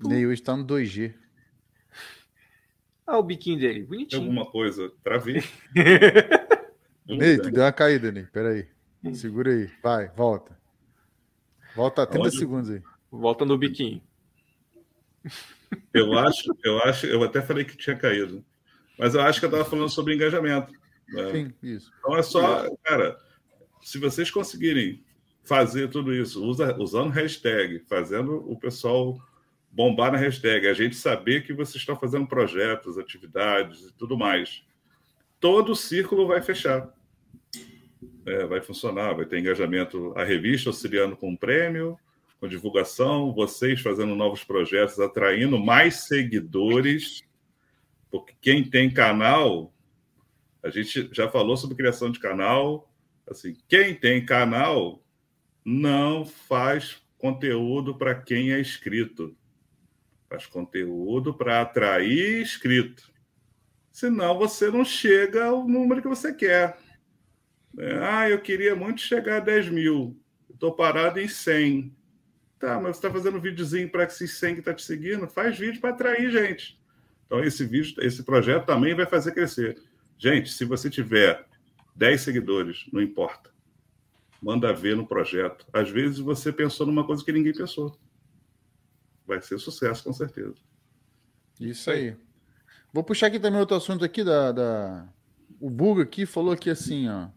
A: Neil está no 2G.
B: Ah, o biquinho dele, bonitinho.
C: Alguma coisa, travei.
A: Ney, tu deu uma caída, Ney. Peraí. Segura aí. Vai, volta. Volta 30 Onde? segundos aí.
B: Volta no biquinho.
C: Eu acho, eu acho, eu até falei que tinha caído. Mas eu acho que eu estava falando sobre engajamento.
A: Né? Sim, isso.
C: Então é só, cara, se vocês conseguirem fazer tudo isso, usa, usando hashtag, fazendo o pessoal bombar na hashtag, a gente saber que vocês estão fazendo projetos, atividades e tudo mais, todo o círculo vai fechar. É, vai funcionar, vai ter engajamento, a revista auxiliando com prêmio, com divulgação, vocês fazendo novos projetos, atraindo mais seguidores, porque quem tem canal, a gente já falou sobre criação de canal, assim, quem tem canal não faz conteúdo para quem é inscrito. Faz conteúdo para atrair inscrito. Senão você não chega ao número que você quer. É, ah, eu queria muito chegar a 10 mil. Estou parado em 100. Tá, mas você está fazendo um videozinho para esses 100 que está te seguindo? Faz vídeo para atrair gente. Então, esse vídeo, esse projeto também vai fazer crescer. Gente, se você tiver 10 seguidores, não importa. manda ver no projeto. Às vezes você pensou numa coisa que ninguém pensou. Vai ser sucesso, com certeza.
A: Isso aí. Vou puxar aqui também outro assunto aqui da, da... o Buga aqui falou aqui assim, ó.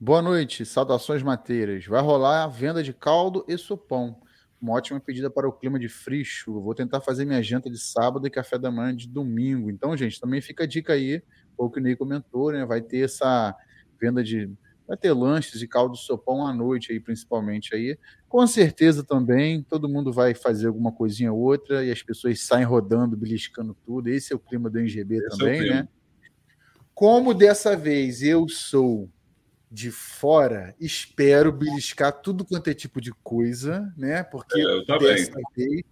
A: Boa noite, saudações mateiras. Vai rolar a venda de caldo e sopão. Uma ótima pedida para o clima de frio. Vou tentar fazer minha janta de sábado e café da manhã de domingo. Então, gente, também fica a dica aí, o que o Ney comentou, né? Vai ter essa venda de. Vai ter lanches e caldo de sopão à noite aí, principalmente aí. Com certeza também, todo mundo vai fazer alguma coisinha ou outra e as pessoas saem rodando, beliscando tudo. Esse é o clima do NGB Esse também, é né? Como dessa vez eu sou de fora, espero beliscar tudo quanto é tipo de coisa, né? Porque
C: é, dessa vez,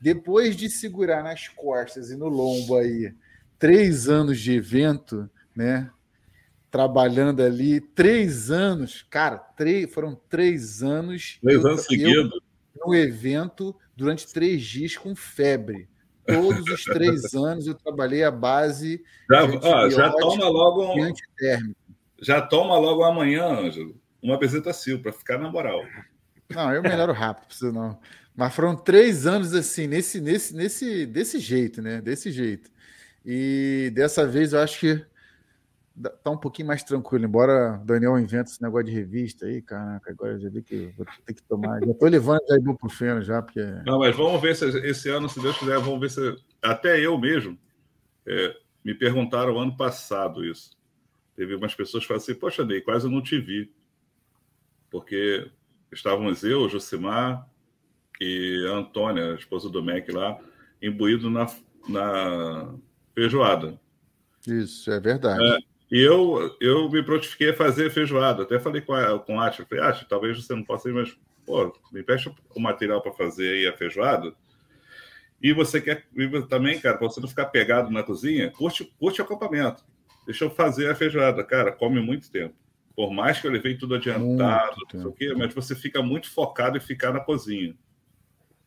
A: depois de segurar nas costas e no lombo aí três anos de evento, né? Trabalhando ali, três anos, cara, três, foram três anos.
C: Três anos seguidos.
A: No evento, durante três dias com febre. Todos os três anos eu trabalhei a base.
C: Já, ó, já toma logo um. Já toma logo amanhã, Ângelo, uma bezetacil para ficar na moral.
A: Não, eu melhoro rápido, preciso não. Mas foram três anos assim, nesse, nesse, nesse, desse jeito, né? Desse jeito. E dessa vez eu acho que tá um pouquinho mais tranquilo, embora o Daniel invente esse negócio de revista aí, caraca, agora eu já vi que vou ter que tomar. Já tô levando já ibuprofeno já, porque.
C: Não, mas vamos ver se esse ano, se Deus quiser, vamos ver se. Até eu mesmo é, me perguntaram ano passado isso. Teve umas pessoas que falaram assim: Poxa, Ney, quase eu não te vi. Porque estávamos eu, Josimar e a Antônia, a esposa do Mac lá, imbuído na, na feijoada.
A: Isso, é verdade. É,
C: e eu, eu me prontifiquei a fazer feijoada. Até falei com a, com a Ati, falei, Ati, talvez você não possa ir, mas, pô, me peça o material para fazer aí a feijoada. E você quer também, cara, para você não ficar pegado na cozinha, curte, curte acampamento deixa eu fazer a feijoada. Cara, come muito tempo. Por mais que eu levei tudo adiantado, não sei o quê, mas você fica muito focado em ficar na cozinha.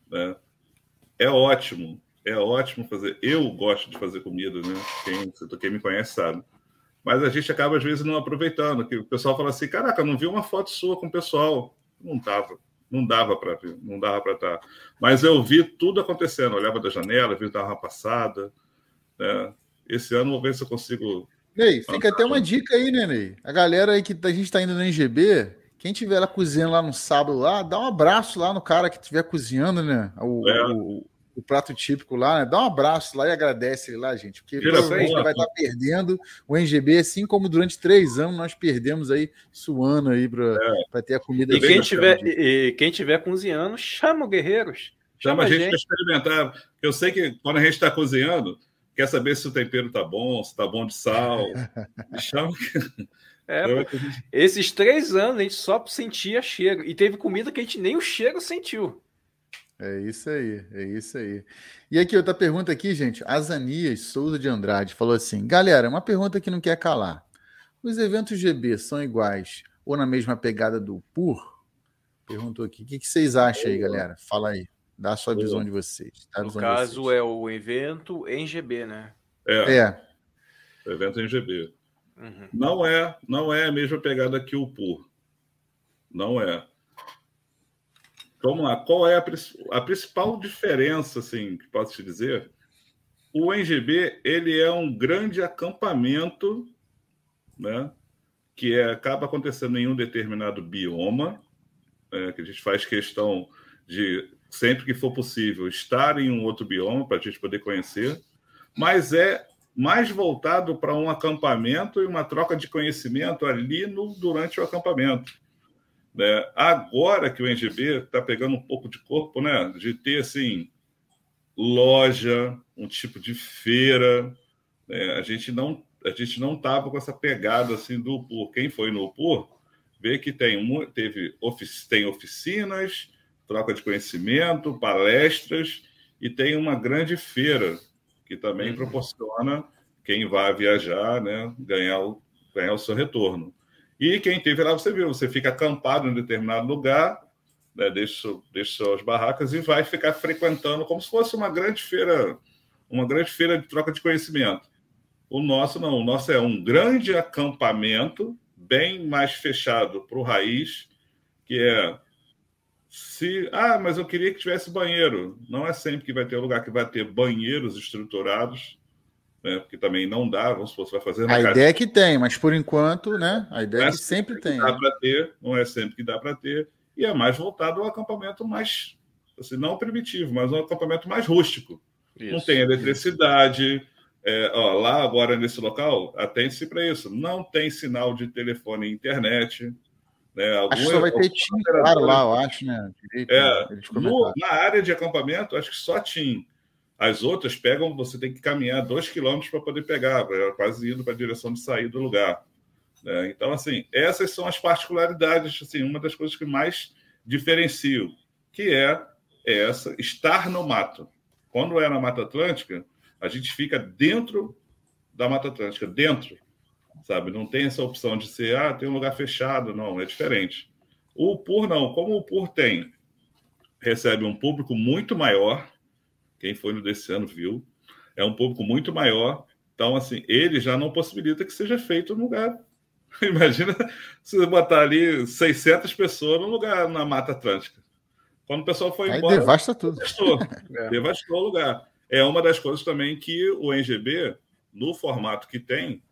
C: Né? É ótimo, é ótimo fazer. Eu gosto de fazer comida, né? Quem, quem me conhece sabe. Mas a gente acaba, às vezes, não aproveitando. Que o pessoal fala assim: caraca, não vi uma foto sua com o pessoal. Não tava. Não dava para não dava para estar. Tá. Mas eu vi tudo acontecendo. Eu olhava da janela, vi uma passada. Né? Esse ano vou ver se eu consigo
A: Ney, fica até uma dica aí, né, Ney? A galera aí que a gente tá indo no NGB, quem tiver lá cozinhando lá no sábado lá, dá um abraço lá no cara que estiver cozinhando, né? O, é. o, o, prato típico lá, né? Dá um abraço lá e agradece ele lá, gente. Porque provavelmente vai estar tá perdendo o NGB, assim como durante três anos nós perdemos aí, suando aí para é. ter a comida.
B: E quem tiver, e, quem tiver cozinhando, chama o Guerreiros.
C: Chama, chama a gente para experimentar. Eu sei que quando a gente está cozinhando quer saber se o tempero tá bom, se tá bom de sal. Chama.
B: É, esses três anos a gente só sentia cheiro. E teve comida que a gente nem o cheiro sentiu.
A: É isso aí, é isso aí. E aqui, outra pergunta aqui, gente. Azanias Souza de Andrade falou assim: galera, uma pergunta que não quer calar. Os eventos GB são iguais ou na mesma pegada do PUR? Perguntou aqui. O que vocês acham aí, galera? Fala aí. Dá a sua visão de vocês.
B: no caso, vocês. é o evento em GB, né?
C: É. é. O evento em GB. Uhum. Não é, não é a mesma pegada que o PUR. Não é. Vamos lá, qual é a, a principal diferença, assim, que posso te dizer? O NGB, ele é um grande acampamento, né? Que é, acaba acontecendo em um determinado bioma, é, que a gente faz questão de sempre que for possível, estar em um outro bioma para a gente poder conhecer, mas é mais voltado para um acampamento e uma troca de conhecimento ali no, durante o acampamento. Né? Agora que o NGB está pegando um pouco de corpo, né? de ter assim loja, um tipo de feira, né? a gente não a gente não estava com essa pegada assim do UPUR. Quem foi no UPUR vê que tem teve tem oficinas, troca de conhecimento, palestras e tem uma grande feira que também uhum. proporciona quem vai viajar, né, ganhar o, ganhar o seu retorno. E quem teve lá, você viu, você fica acampado em determinado lugar, né, deixa, deixa suas barracas e vai ficar frequentando como se fosse uma grande feira, uma grande feira de troca de conhecimento. O nosso não, o nosso é um grande acampamento, bem mais fechado para o raiz, que é se ah, mas eu queria que tivesse banheiro. Não é sempre que vai ter lugar que vai ter banheiros estruturados, né? Porque também não dá, vamos supor, você vai fazer
A: A casa... ideia é que tem, mas por enquanto, né? A ideia é, é que sempre tem.
C: Dá para ter, não é sempre que dá para ter, e é mais voltado ao acampamento mais assim, não primitivo, mas um acampamento mais rústico. Isso, não tem eletricidade. É, ó, lá agora nesse local, atende-se para isso. Não tem sinal de telefone e internet.
A: Né? Algum, acho que só vai ter TIM, claro, lá, eu acho, né?
C: Direito, é, no, na área de acampamento, acho que só TIM. As outras pegam, você tem que caminhar dois quilômetros para poder pegar, quase indo para a direção de sair do lugar. Né? Então, assim, essas são as particularidades, assim, uma das coisas que mais diferenciam, que é essa, estar no mato. Quando é na Mata Atlântica, a gente fica dentro da Mata Atlântica, dentro sabe? Não tem essa opção de ser, ah, tem um lugar fechado, não, é diferente. O PUR não, como o PUR tem, recebe um público muito maior, quem foi no desse ano viu, é um público muito maior, então, assim, ele já não possibilita que seja feito no lugar. Imagina se você botar ali 600 pessoas no lugar na Mata Atlântica. Quando o pessoal foi
A: Aí embora. devasta tudo.
C: Devastou, é. devastou o lugar. É uma das coisas também que o NGB, no formato que tem,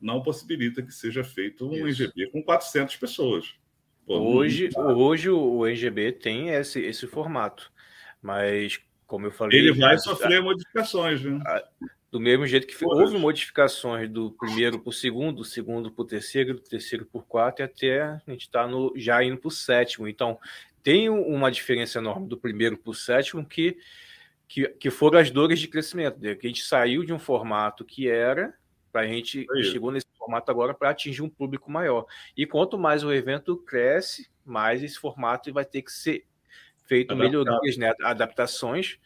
C: não possibilita que seja feito um Isso. NGB com 400 pessoas.
B: Pô, hoje, hoje o NGB tem esse, esse formato, mas como eu falei.
C: Ele vai sofrer modificações, né?
B: Do mesmo jeito que houve modificações do primeiro para o segundo, do segundo para o terceiro, do terceiro para o quarto, e até a gente está já indo para o sétimo. Então, tem uma diferença enorme do primeiro para o sétimo que, que, que foram as dores de crescimento. Né? Que a gente saiu de um formato que era a gente é chegou nesse formato agora para atingir um público maior. E quanto mais o evento cresce, mais esse formato vai ter que ser feito Adaptado. melhorias, né? adaptações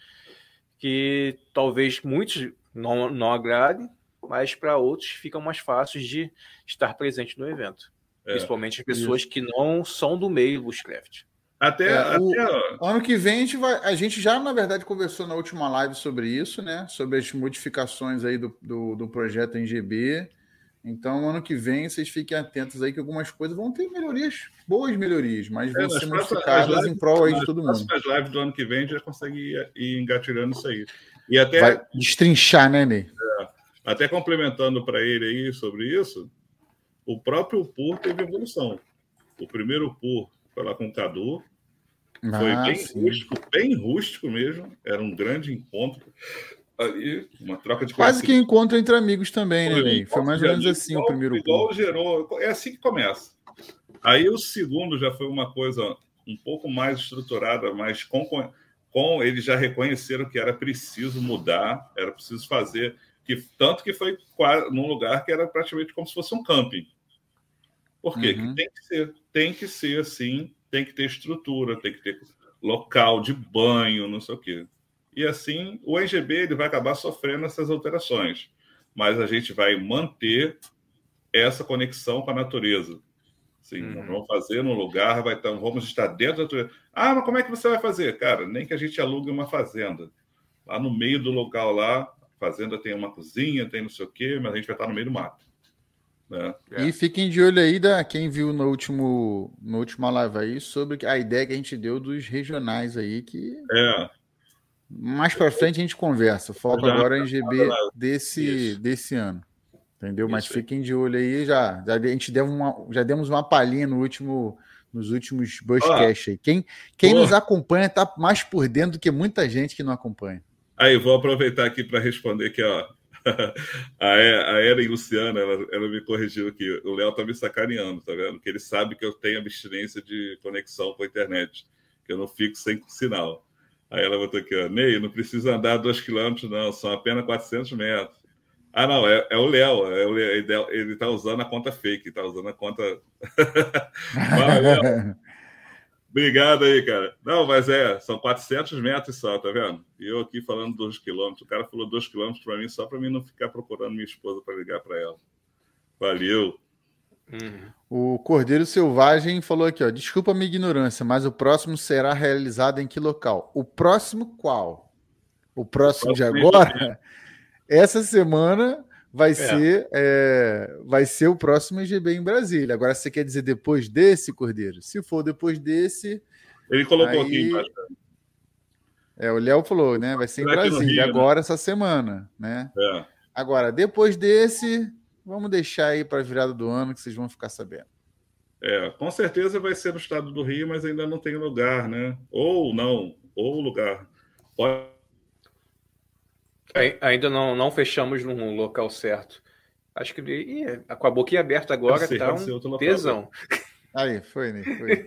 B: que talvez muitos não, não agradem, mas para outros ficam mais fáceis de estar presente no evento. É, Principalmente as pessoas isso. que não são do meio Bushcraft.
A: Até, é, até... O, ano que vem a gente vai. A gente já, na verdade, conversou na última live sobre isso, né? Sobre as modificações aí do, do, do projeto em GB. Então, ano que vem, vocês fiquem atentos aí que algumas coisas vão ter melhorias, boas melhorias, mas é, vão ser modificadas em prol aí de todo mundo.
C: As lives do ano que vem já consegue ir, ir engatilhando isso aí. E até.
A: Vai destrinchar, né, Ney?
C: É, até complementando para ele aí sobre isso, o próprio PUR teve evolução. O primeiro PUR foi lá com o Cadu. Ah, foi bem sim. rústico, bem rústico mesmo. Era um grande encontro. Ali, uma troca de
A: Quase que encontro entre amigos também, né, Ney? Foi mais ou menos assim igual, o primeiro
C: igual gerou. É assim que começa. Aí o segundo já foi uma coisa um pouco mais estruturada, mas com, com eles já reconheceram que era preciso mudar, era preciso fazer, que tanto que foi num lugar que era praticamente como se fosse um camping. Por quê? Uhum. Que tem que ser, tem que ser assim, tem que ter estrutura, tem que ter local de banho, não sei o quê. E assim, o NGB ele vai acabar sofrendo essas alterações, mas a gente vai manter essa conexão com a natureza. Sim, uhum. vamos fazer no lugar, vai estar, vamos estar dentro da natureza. Ah, mas como é que você vai fazer? Cara, nem que a gente alugue uma fazenda. Lá no meio do local lá, a fazenda tem uma cozinha, tem não sei o quê, mas a gente vai estar no meio do mato.
A: Né? E fiquem de olho aí da quem viu no último no última live aí sobre a ideia que a gente deu dos regionais aí que
C: é.
A: Mais para frente a gente conversa. Foco já, agora em GB desse desse ano. Entendeu? Isso Mas fiquem de olho aí já, já a gente deu uma já demos uma palhinha no último nos últimos Bushcast aí. Quem quem nos acompanha tá mais por dentro do que muita gente que não acompanha.
C: Aí, vou aproveitar aqui para responder que ó, a, a Eren Luciana, ela, ela, me corrigiu aqui. O Léo tá me sacaneando, tá vendo? Que ele sabe que eu tenho abstinência de conexão com a internet, que eu não fico sem sinal. Aí ela botou aqui, ó, Ney, não precisa andar dois quilômetros, não, são apenas 400 metros. Ah, não, é, é o Léo, é ele está usando a conta fake, está usando a conta. Fala. Obrigado aí, cara. Não, mas é, são 400 metros só, tá vendo? E eu aqui falando 2 quilômetros. O cara falou 2 quilômetros para mim só para mim não ficar procurando minha esposa para ligar para ela. Valeu.
A: Uhum. O Cordeiro Selvagem falou aqui, ó. Desculpa a minha ignorância, mas o próximo será realizado em que local? O próximo qual? O próximo, o próximo de agora? Essa semana vai, é. Ser, é, vai ser o próximo EGB em Brasília. Agora, você quer dizer depois desse, Cordeiro? Se for depois desse.
C: Ele colocou aí... aqui embaixo.
A: É, o Léo falou, né? Vai ser em Brasília Rio, né? agora, né? essa semana, né? É. Agora, depois desse, vamos deixar aí para a virada do ano que vocês vão ficar sabendo.
C: É, com certeza vai ser no estado do Rio, mas ainda não tem lugar, né? Ou não, ou lugar. Pode...
B: Ainda não, não fechamos no local certo. Acho que ih, com a boquinha aberta agora ser, tá um tesão.
A: Aí, foi, né? Foi.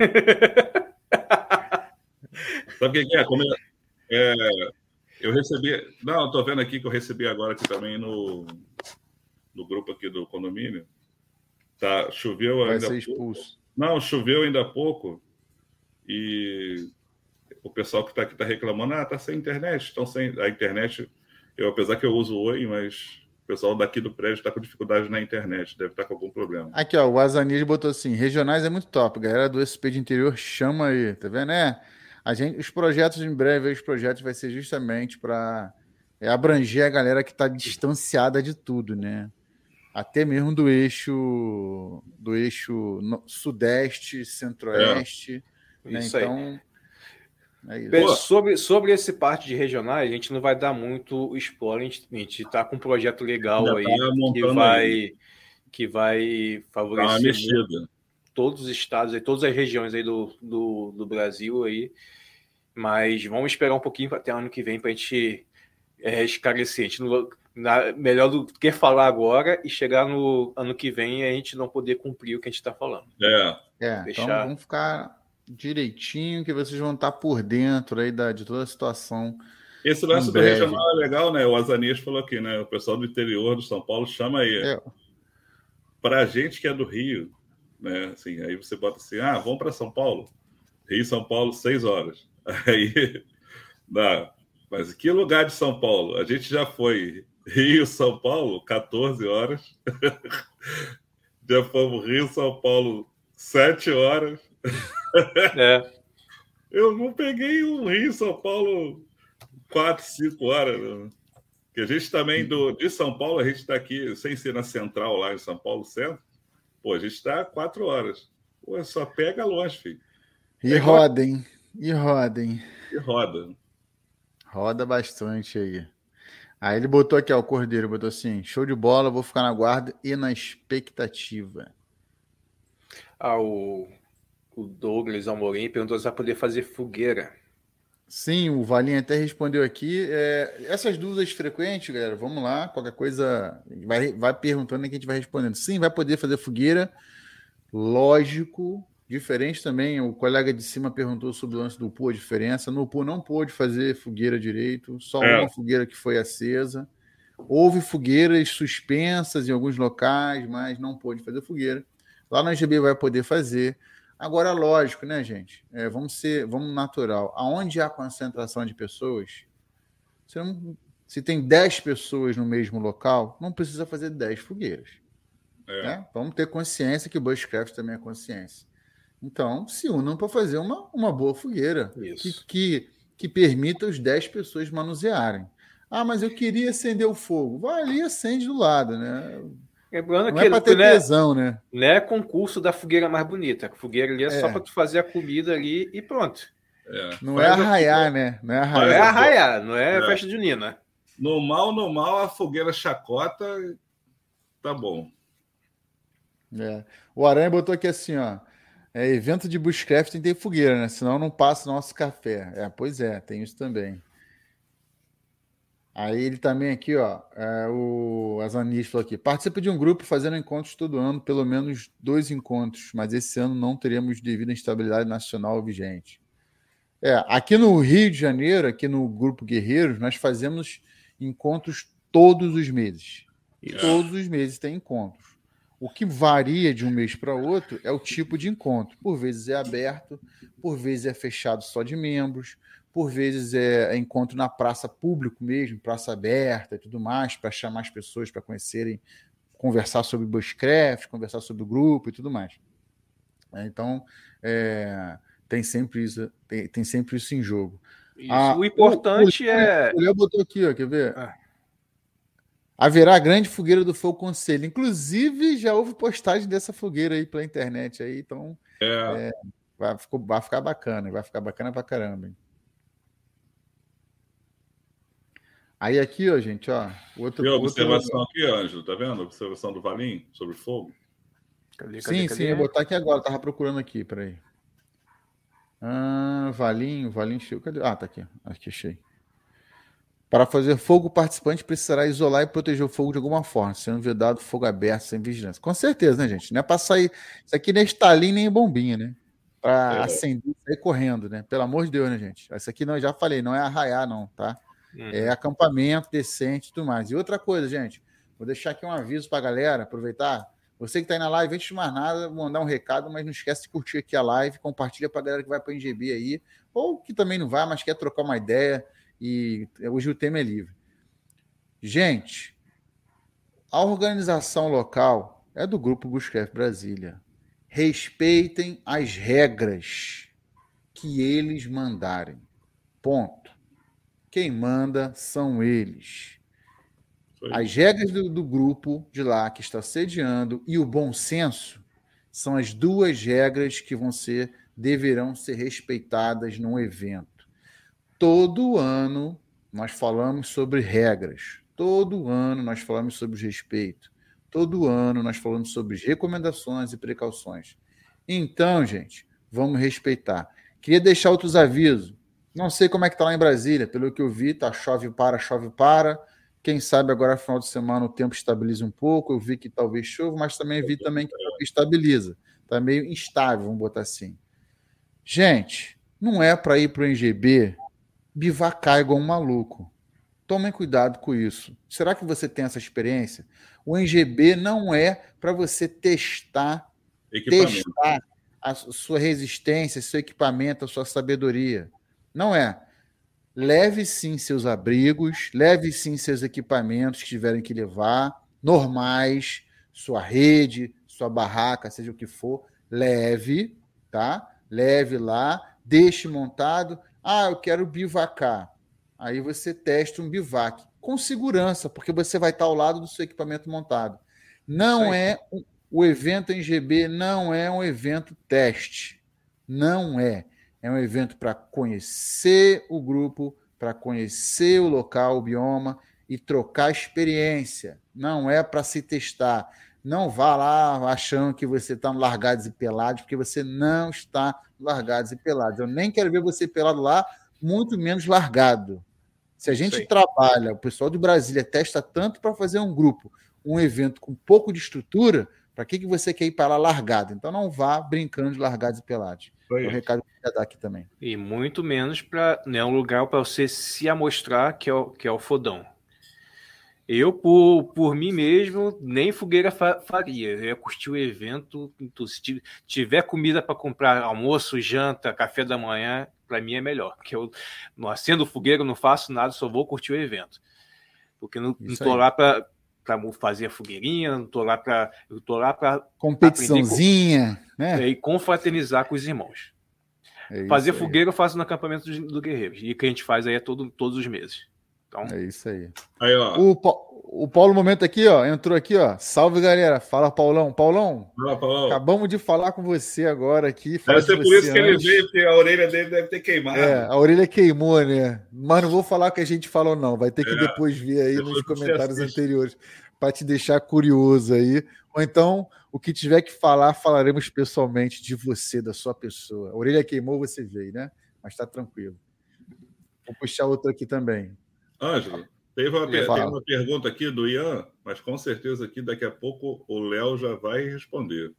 C: Sabe o que é? Como é, é, eu recebi. Não, estou vendo aqui que eu recebi agora aqui também no, no grupo aqui do condomínio. Tá, choveu
A: Vai ainda. Ser expulso. Pouco.
C: Não, choveu ainda há pouco. E o pessoal que está aqui está reclamando, ah, tá sem internet, estão sem. A internet, eu, apesar que eu uso Oi, mas o pessoal daqui do prédio está com dificuldade na internet, deve estar tá com algum problema.
A: Aqui, ó, o Azanir botou assim: regionais é muito top, galera do SP de interior chama aí, tá vendo? É. A gente, os projetos, em breve, os projetos vai ser justamente para é, abranger a galera que está distanciada de tudo, né? Até mesmo do eixo do eixo no, sudeste, centro-oeste. É. Né? Então,
B: é sobre, sobre esse parte de regionais, a gente não vai dar muito spoiler. A gente está com um projeto legal Já aí tá que vai, aí. que vai favorecer tá todos os estados e todas as regiões aí do, do, do Brasil aí. Mas vamos esperar um pouquinho até ano que vem para a gente é, esclarecer. A gente não, na, melhor do que falar agora e chegar no ano que vem e a gente não poder cumprir o que a gente está falando.
A: É. é Deixar... Então vamos ficar direitinho, que vocês vão estar por dentro aí da, de toda a situação.
C: Esse lance do regional é legal, né? O Azanias falou aqui, né? O pessoal do interior do São Paulo chama aí. É. Para a gente que é do Rio, né? Assim, aí você bota assim, ah, vamos para São Paulo. Rio São Paulo, seis horas. Aí, dá. Mas que lugar de São Paulo? A gente já foi Rio, São Paulo, 14 horas. já fomos Rio, São Paulo, 7 horas. É. Eu não peguei um Rio, São Paulo, 4, 5 horas. Né? Que a gente também, do, de São Paulo, a gente está aqui, sem ser na central lá em São Paulo, centro. Pô, a gente está 4 horas. Pô, só pega longe, filho.
A: E roda, hein? E roda, hein?
C: E roda.
A: Roda bastante aí. Aí ele botou aqui, ó, o Cordeiro, botou assim: show de bola, vou ficar na guarda e na expectativa.
B: Ah, o, o Douglas Almorim perguntou se vai poder fazer fogueira.
A: Sim, o Valinho até respondeu aqui. É, essas dúvidas frequentes, galera, vamos lá. Qualquer coisa, vai, vai perguntando que a gente vai respondendo. Sim, vai poder fazer fogueira. Lógico, Diferente também, o colega de cima perguntou sobre o lance do Upu, a diferença. No Upu não pôde fazer fogueira direito, só é. uma fogueira que foi acesa. Houve fogueiras suspensas em alguns locais, mas não pôde fazer fogueira. Lá na GB vai poder fazer. Agora, lógico, né, gente? É, vamos ser, vamos natural. Aonde há concentração de pessoas, não, se tem 10 pessoas no mesmo local, não precisa fazer 10 fogueiras. É. Né? Vamos ter consciência que o Bushcraft também é consciência. Então, se unam para fazer uma, uma boa fogueira que, que, que, permita os 10 pessoas manusearem. Ah, mas eu queria acender o fogo. Vai ali e acende do lado, né?
B: Lembrando não é que é para ter né, tesão, né? Não é concurso da fogueira mais bonita. A fogueira ali é, é. só para tu fazer a comida ali e pronto.
A: É. Não é arraiar, né?
B: Não é arraiar. Não é arraiar, não é, é. festa junina.
C: No mal, no mal, a fogueira chacota, tá bom.
A: É. O Aranha botou aqui assim, ó. É, evento de bushcraft tem que ter fogueira, né? Senão não passa nosso café. É, pois é, tem isso também. Aí ele também aqui, ó, é, o Azanis falou aqui, participa de um grupo fazendo encontros todo ano, pelo menos dois encontros, mas esse ano não teremos devido à instabilidade nacional vigente. É, aqui no Rio de Janeiro, aqui no Grupo Guerreiros, nós fazemos encontros todos os meses. E todos os meses tem encontros. O que varia de um mês para outro é o tipo de encontro. Por vezes é aberto, por vezes é fechado só de membros, por vezes é, encontro na praça público mesmo, praça aberta e tudo mais, para chamar as pessoas para conhecerem, conversar sobre bushcraft, conversar sobre o grupo e tudo mais. É, então, é, tem, sempre isso, tem, tem, sempre isso em jogo.
B: Isso, ah, o importante o, o, é.
A: O Léo botou aqui, ó, quer ver? Ah. Haverá grande fogueira do Fogo Conselho. Inclusive, já houve postagem dessa fogueira aí pela internet aí, então é. É, vai, vai, ficar bacana, vai ficar bacana pra caramba. Hein? Aí aqui, ó, gente, ó.
C: Outro, Tem observação outro... aqui, Ângelo, tá vendo? Observação do Valim sobre fogo.
A: Cadê, cadê, sim, cadê? sim, eu vou botar aqui agora, tava procurando aqui, peraí. Ah, Valinho, Valinho cheio. Cadê? Ah, tá aqui. Aqui achei. Para fazer fogo, o participante precisará isolar e proteger o fogo de alguma forma, sendo vedado fogo aberto sem vigilância. Com certeza, né, gente? Não é para sair. Isso aqui nem é estalinho nem bombinha, né? Para é. acender e sair correndo, né? Pelo amor de Deus, né, gente? Isso aqui não, eu já falei, não é arraiar, não, tá? Uhum. É acampamento decente e tudo mais. E outra coisa, gente, vou deixar aqui um aviso para a galera, aproveitar. Você que está aí na live, antes de mais nada, vou mandar um recado, mas não esquece de curtir aqui a live, compartilha para a galera que vai para o NGB aí, ou que também não vai, mas quer trocar uma ideia e hoje o tema é livre. Gente, a organização local é do Grupo Busquef Brasília. Respeitem as regras que eles mandarem. Ponto. Quem manda são eles. As regras do, do, grupo de lá que está sediando e o bom senso são as duas regras que vão ser deverão ser respeitadas num evento. Todo ano nós falamos sobre regras. Todo ano nós falamos sobre respeito. Todo ano nós falamos sobre recomendações e precauções. Então, gente, vamos respeitar. Queria deixar outros avisos. Não sei como é que tá lá em Brasília, pelo que eu vi, tá chove para, chove para. Quem sabe agora final de semana o tempo estabiliza um pouco. Eu vi que talvez chova, mas também vi também que estabiliza. Tá meio instável, vamos botar assim. Gente, não é para ir para o NGB bivacar igual um maluco. Tomem cuidado com isso. Será que você tem essa experiência? O NGB não é para você testar, testar a sua resistência, seu equipamento, a sua sabedoria. Não é. Leve sim seus abrigos, leve sim seus equipamentos que tiverem que levar, normais, sua rede, sua barraca, seja o que for, leve, tá? Leve lá, deixe montado, ah, eu quero bivacar. Aí você testa um bivac com segurança, porque você vai estar ao lado do seu equipamento montado. Não é o evento em GB não é um evento teste. Não é. É um evento para conhecer o grupo, para conhecer o local, o bioma e trocar experiência. Não é para se testar. Não vá lá achando que você está no largados e pelados, porque você não está largados e pelados. Eu nem quero ver você pelado lá, muito menos largado. Se a gente trabalha, o pessoal de Brasília testa tanto para fazer um grupo, um evento com pouco de estrutura, para que, que você quer ir para lá largado? Então não vá brincando de largados e pelados. É o recado que eu queria dar aqui também.
B: E muito menos para né, um lugar para você se amostrar que é o, que é o fodão. Eu, por, por mim mesmo, nem fogueira fa faria. Eu ia curtir o evento. Se tiver comida para comprar almoço, janta, café da manhã, para mim é melhor. Porque eu, não acendo fogueira, não faço nada, só vou curtir o evento. Porque não, estou lá para fazer a fogueirinha, não estou lá para. Eu estou lá para.
A: Competiçãozinha, com, né?
B: E confraternizar com os irmãos. É fazer fogueira eu faço no acampamento do, do Guerreiro. E que a gente faz aí é todo, todos os meses.
A: Então, é isso aí. aí ó. O, o Paulo Momento aqui, ó, entrou aqui, ó. Salve, galera. Fala, Paulão. Paulão, Fala, Paulão. acabamos de falar com você agora aqui.
C: Deve ser por isso que ele veio, porque a orelha dele deve ter queimado.
A: É, a orelha queimou, né? Mas não vou falar o que a gente falou, não. Vai ter que é, depois ver aí depois nos comentários anteriores para te deixar curioso aí. Ou então, o que tiver que falar, falaremos pessoalmente de você, da sua pessoa. A orelha queimou, você veio, né? Mas tá tranquilo. Vou puxar outro aqui também.
C: Ângelo, teve uma, tem uma pergunta aqui do Ian, mas com certeza aqui daqui a pouco o Léo já vai responder.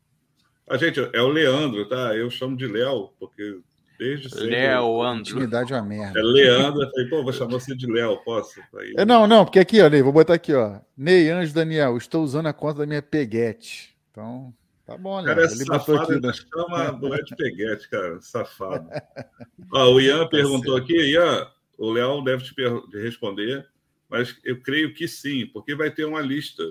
C: A gente é o Leandro, tá? Eu chamo de Léo, porque desde
B: sempre. Léo,
A: Andro. Intimidade é uma merda.
C: É Leandro, eu falei, pô, vou chamar você de Léo, posso?
A: Aí... É, não, não, porque aqui, ó, Ney, vou botar aqui, ó. Ney Anjo Daniel, estou usando a conta da minha Peguete. Então, tá bom, né?
C: Cara, é safado, aqui, né? chama é de Peguete, cara, safado. ó, o Ian tá perguntou aqui, Ian, o Léo deve te responder, mas eu creio que sim, porque vai ter uma lista,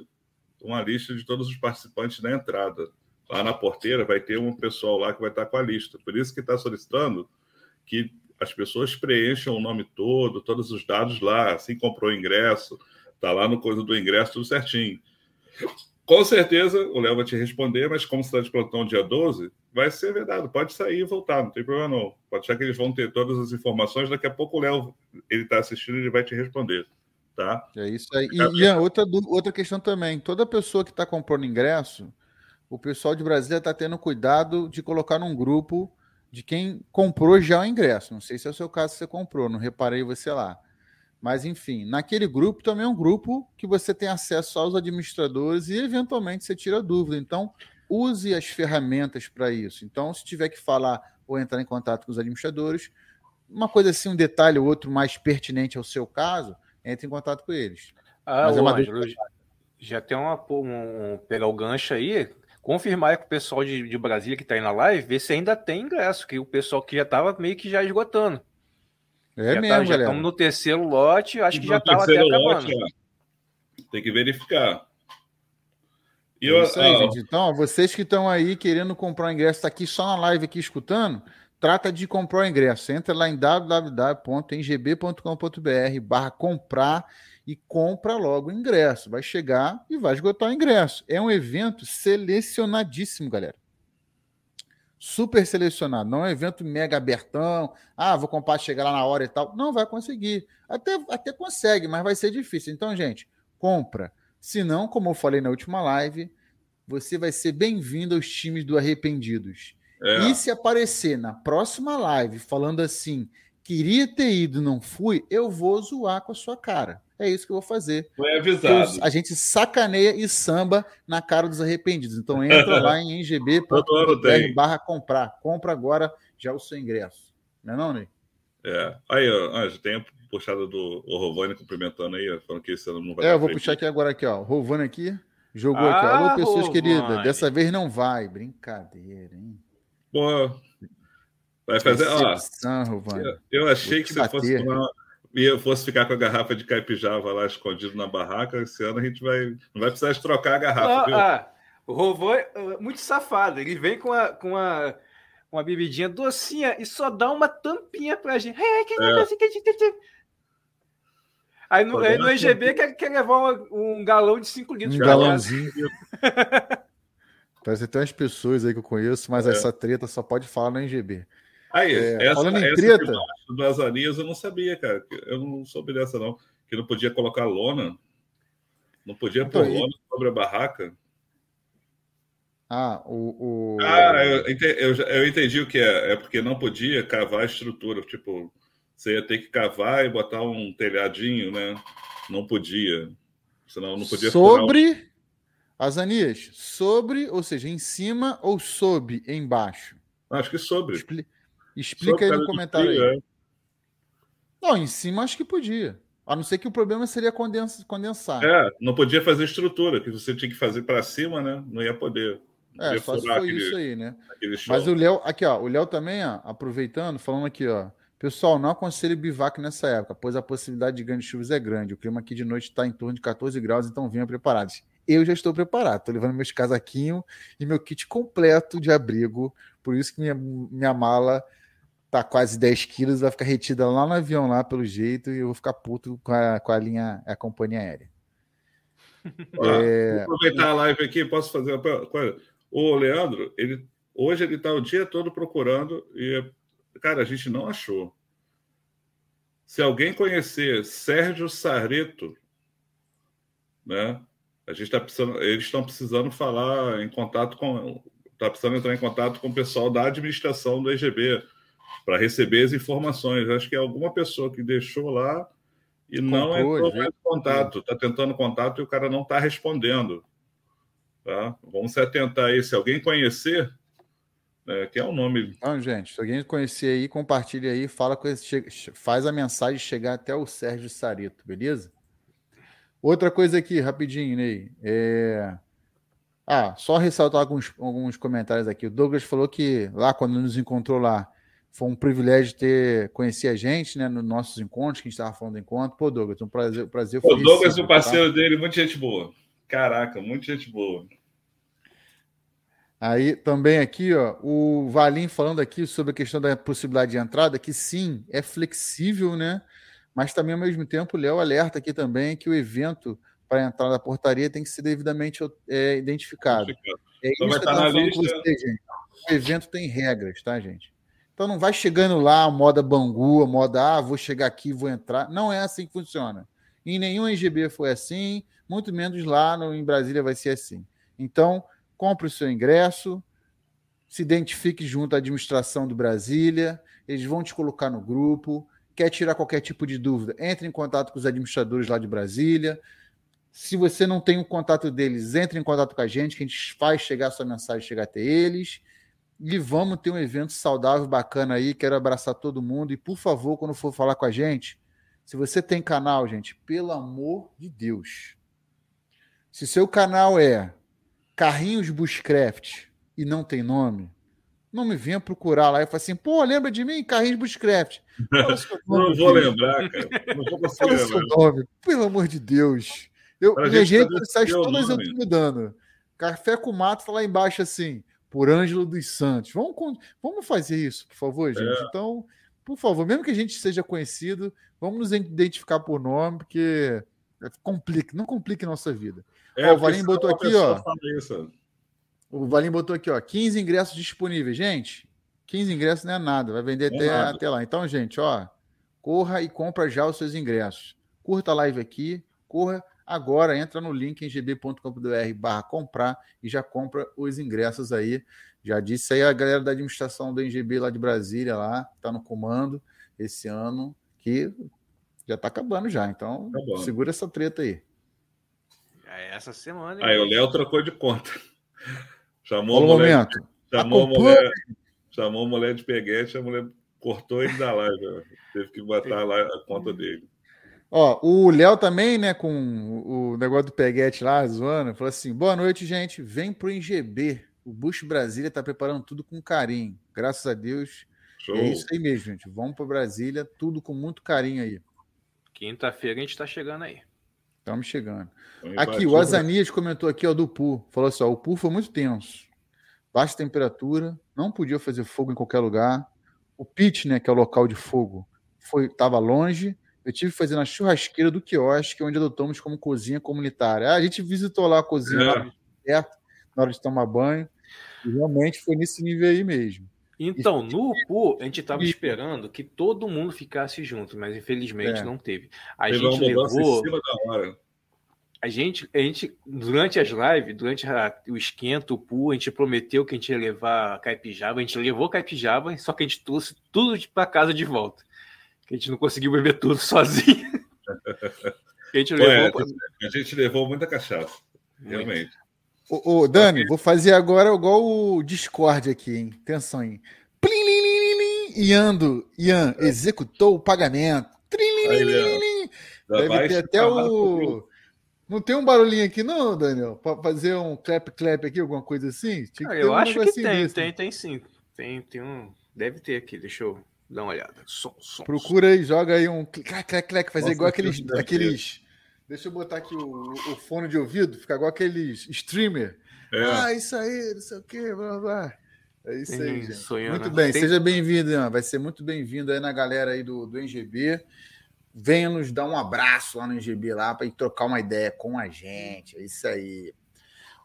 C: uma lista de todos os participantes na entrada. Lá na porteira vai ter um pessoal lá que vai estar com a lista. Por isso que está solicitando que as pessoas preencham o nome todo, todos os dados lá, assim comprou o ingresso, Tá lá no coisa do ingresso, tudo certinho. Com certeza o Léo vai te responder, mas como está de plantão dia 12, vai ser verdade. Pode sair e voltar, não tem problema não. Pode achar que eles vão ter todas as informações. Daqui a pouco o Léo, ele está assistindo, ele vai te responder. Tá?
A: É isso aí. E, e outra, outra questão também: toda pessoa que está comprando ingresso, o pessoal de Brasília está tendo cuidado de colocar num grupo de quem comprou já o ingresso. Não sei se é o seu caso você comprou, não reparei você lá. Mas, enfim, naquele grupo também é um grupo que você tem acesso aos administradores e, eventualmente, você tira dúvida. Então, use as ferramentas para isso. Então, se tiver que falar ou entrar em contato com os administradores, uma coisa assim, um detalhe ou outro mais pertinente ao seu caso, entre em contato com eles.
B: Ah, Mas é uma Ângelo, já tem uma, um, pegar o gancho aí, confirmar com o pessoal de, de Brasília que está aí na live, ver se ainda tem ingresso, que o pessoal que já estava meio que já esgotando.
A: É já mesmo, tá,
B: já estamos no terceiro lote, acho que já estava até acabando. Lote,
C: tem que verificar.
A: E é eu, isso aí, gente. Então, vocês que estão aí querendo comprar o ingresso, está aqui só na live aqui escutando, trata de comprar o ingresso. Entra lá em www.ngb.com.br barra comprar e compra logo o ingresso. Vai chegar e vai esgotar o ingresso. É um evento selecionadíssimo, galera super selecionado, não é um evento mega abertão, ah, vou comprar, chegar lá na hora e tal. Não vai conseguir. Até, até consegue, mas vai ser difícil. Então, gente, compra. Se não, como eu falei na última live, você vai ser bem-vindo aos times do Arrependidos. É. E se aparecer na próxima live falando assim, queria ter ido, não fui, eu vou zoar com a sua cara. É isso que eu vou fazer.
C: Foi avisado.
A: a gente sacaneia e samba na cara dos arrependidos. Então entra lá em ngb.br barra comprar. Compra agora já o seu ingresso. Não é não, Ney?
C: É. Aí, ó, Anjo, tem puxada do Rovani cumprimentando aí, falando que esse ano não vai
A: É, eu vou puxar aqui agora aqui, ó. Rovani aqui. Jogou ah, aqui. Alô, pessoas Rovani. queridas. Dessa vez não vai. Brincadeira, hein?
C: Boa. Vai fazer. Ó, eu, eu achei que você bater. fosse tomar e eu fosse ficar com a garrafa de caipijava lá escondido na barraca, esse ano a gente vai não vai precisar de trocar a garrafa. viu?
B: Ah, o Rovô é muito safado, ele vem com a, com a uma bebidinha docinha e só dá uma tampinha pra gente. É. Aí no, aí no EGB quer, quer levar um, um galão de 5 litros.
A: Um galãozinho. Parece que tem umas pessoas aí que eu conheço, mas é. essa treta só pode falar no EGB.
C: Aí, é, essa, falando em essa treta. do Azarias eu não sabia, cara. Eu não soube dessa, não. Que não podia colocar lona. Não podia pôr então, lona sobre a barraca.
A: Ah, o. o...
C: Ah, eu entendi, eu, eu entendi o que é. É porque não podia cavar a estrutura. Tipo, você ia ter que cavar e botar um telhadinho, né? Não podia. Senão não podia.
A: Sobre. Um... Azanias, sobre, ou seja, em cima ou sob embaixo?
C: Acho que sobre.
A: Expli... Explica aí no comentário aí. É. Não, em cima acho que podia. A não ser que o problema seria condensar.
C: É, não podia fazer estrutura, que você tinha que fazer para cima, né? Não ia poder. Não
A: é, só se foi aquele, isso aí, né? Mas o Léo, aqui, ó, o Léo também, ó, aproveitando, falando aqui, ó. Pessoal, não aconselho bivac nessa época, pois a possibilidade de grandes chuvas é grande. O clima aqui de noite está em torno de 14 graus, então venham preparados. Eu já estou preparado, estou levando meus casaquinhos e meu kit completo de abrigo, por isso que minha, minha mala tá quase 10 quilos, vai ficar retida lá no avião, lá pelo jeito, e eu vou ficar puto com a, com a linha, a companhia aérea.
C: é... Vou aproveitar a live aqui, posso fazer uma coisa? O Leandro, ele, hoje ele está o dia todo procurando e, cara, a gente não achou. Se alguém conhecer Sérgio Sareto, né? A gente está precisando, eles estão precisando falar em contato com, está precisando entrar em contato com o pessoal da administração do EGB para receber as informações. Acho que é alguma pessoa que deixou lá e não entrou mais em contato, está tentando contato e o cara não está respondendo. Tá? Vamos se atentar aí. Se alguém conhecer, né, que é o nome.
A: Então, gente, se alguém conhecer aí, compartilha aí, fala com esse, faz a mensagem chegar até o Sérgio Sarito, beleza? Outra coisa aqui, rapidinho, Ney. É... Ah, só ressaltar alguns, alguns comentários aqui. O Douglas falou que lá, quando nos encontrou lá, foi um privilégio ter conhecer a gente, né, nos nossos encontros, que a gente estava falando do encontro. Pô, Douglas, um prazer. Um prazer
C: o Douglas, o parceiro tá? dele, muita gente boa. Caraca, muita gente boa.
A: Aí também aqui, ó, o Valim falando aqui sobre a questão da possibilidade de entrada, que sim, é flexível, né? Mas também, ao mesmo tempo, o Léo alerta aqui também que o evento para entrar na portaria tem que ser devidamente é, identificado. É então isso que eu estava falando com você, gente. O evento tem regras, tá, gente? Então não vai chegando lá, moda Bangu, moda, ah, vou chegar aqui, vou entrar. Não é assim que funciona. Em nenhum NGB foi assim, muito menos lá no, em Brasília vai ser assim. Então, compre o seu ingresso, se identifique junto à administração do Brasília, eles vão te colocar no grupo. Quer tirar qualquer tipo de dúvida, entre em contato com os administradores lá de Brasília. Se você não tem o contato deles, entre em contato com a gente, que a gente faz chegar a sua mensagem, chegar até eles. E vamos ter um evento saudável, bacana aí. Quero abraçar todo mundo. E, por favor, quando for falar com a gente, se você tem canal, gente, pelo amor de Deus. Se seu canal é Carrinhos Bushcraft e não tem nome, não me venha procurar lá e fale assim, pô, lembra de mim? Carrinhos Bushcraft.
C: não vou lembrar, cara. Não vou conseguir lembrar. Nome,
A: pelo amor de Deus. Eu, minhas redes sociais todas eu tô mudando. Café com Mato tá lá embaixo assim, por Ângelo dos Santos. Vamos, vamos fazer isso, por favor, gente. É. Então, por favor, mesmo que a gente seja conhecido, vamos nos identificar por nome, porque complica, não complique nossa vida. É, ó, o Valim botou aqui, ó. O Valim botou aqui, ó, 15 ingressos disponíveis. Gente, 15 ingressos não é nada, vai vender é até, até lá. Então, gente, ó, corra e compra já os seus ingressos. Curta a live aqui, corra Agora entra no link em gb.com.br barra comprar e já compra os ingressos aí. Já disse aí a galera da administração do NGB lá de Brasília, lá, está no comando esse ano, que já está acabando já. Então, tá segura essa treta aí.
B: É essa semana.
C: Aí o Léo trocou de conta.
A: Chamou o mulher, momento.
C: Chamou a mulher, chamou a mulher de peguete, a mulher cortou ele da live. Teve que botar lá a conta dele.
A: Ó, o Léo também, né, com o negócio do Peguete lá, zoando, falou assim: boa noite, gente. Vem pro INGB. O Bush Brasília tá preparando tudo com carinho. Graças a Deus. Show. É isso aí mesmo, gente. Vamos para Brasília, tudo com muito carinho aí.
B: Quinta-feira a gente tá chegando aí.
A: Estamos chegando. Aqui, o Azanias comentou aqui, ó, do PU. Falou assim: ó, o PU foi muito tenso. Baixa temperatura, não podia fazer fogo em qualquer lugar. O pit, né, que é o local de fogo, foi tava longe eu tive que fazer na churrasqueira do quiosque, onde adotamos como cozinha comunitária. Ah, a gente visitou lá a cozinha é. lá perto, na hora de tomar banho. E realmente foi nesse nível aí mesmo.
B: Então, no UPU, a gente estava esperando que todo mundo ficasse junto, mas infelizmente é. não teve. A teve gente levou. A gente, a gente, durante as lives, durante a, o esquento, o pool, a gente prometeu que a gente ia levar caipijaba. A gente levou caipijaba, só que a gente trouxe tudo para casa de volta que a gente não conseguiu beber tudo sozinho.
C: a, gente levou... É, a gente levou muita cachaça, realmente.
A: Ô, ô Dani, vou fazer agora igual o Discord aqui, hein? Atenção, hein? Plim, lim, lim, Ian, Ian executou o pagamento. Trim, Deve ter até o. Não tem um barulhinho aqui, não, Daniel? Para fazer um clap-clap aqui, alguma coisa assim?
B: Ah, eu um acho que tem, desse. tem, tem sim. Tem, tem um. Deve ter aqui, deixa eu. Dá uma olhada. Som, som,
A: Procura aí, joga aí um clac, clac, clac, fazer Nossa, igual aqueles. aqueles deixa eu botar aqui o, o, fone de ouvido, ficar igual aqueles streamer. É. Ah, isso aí, não sei o que, blá blá. É isso aí, gente. Sonhando. Muito bem, Tem... seja bem-vindo, Ian. Vai ser muito bem-vindo aí na galera aí do, do NGB. Venha nos dar um abraço lá no NGB lá para ir trocar uma ideia com a gente. É isso aí.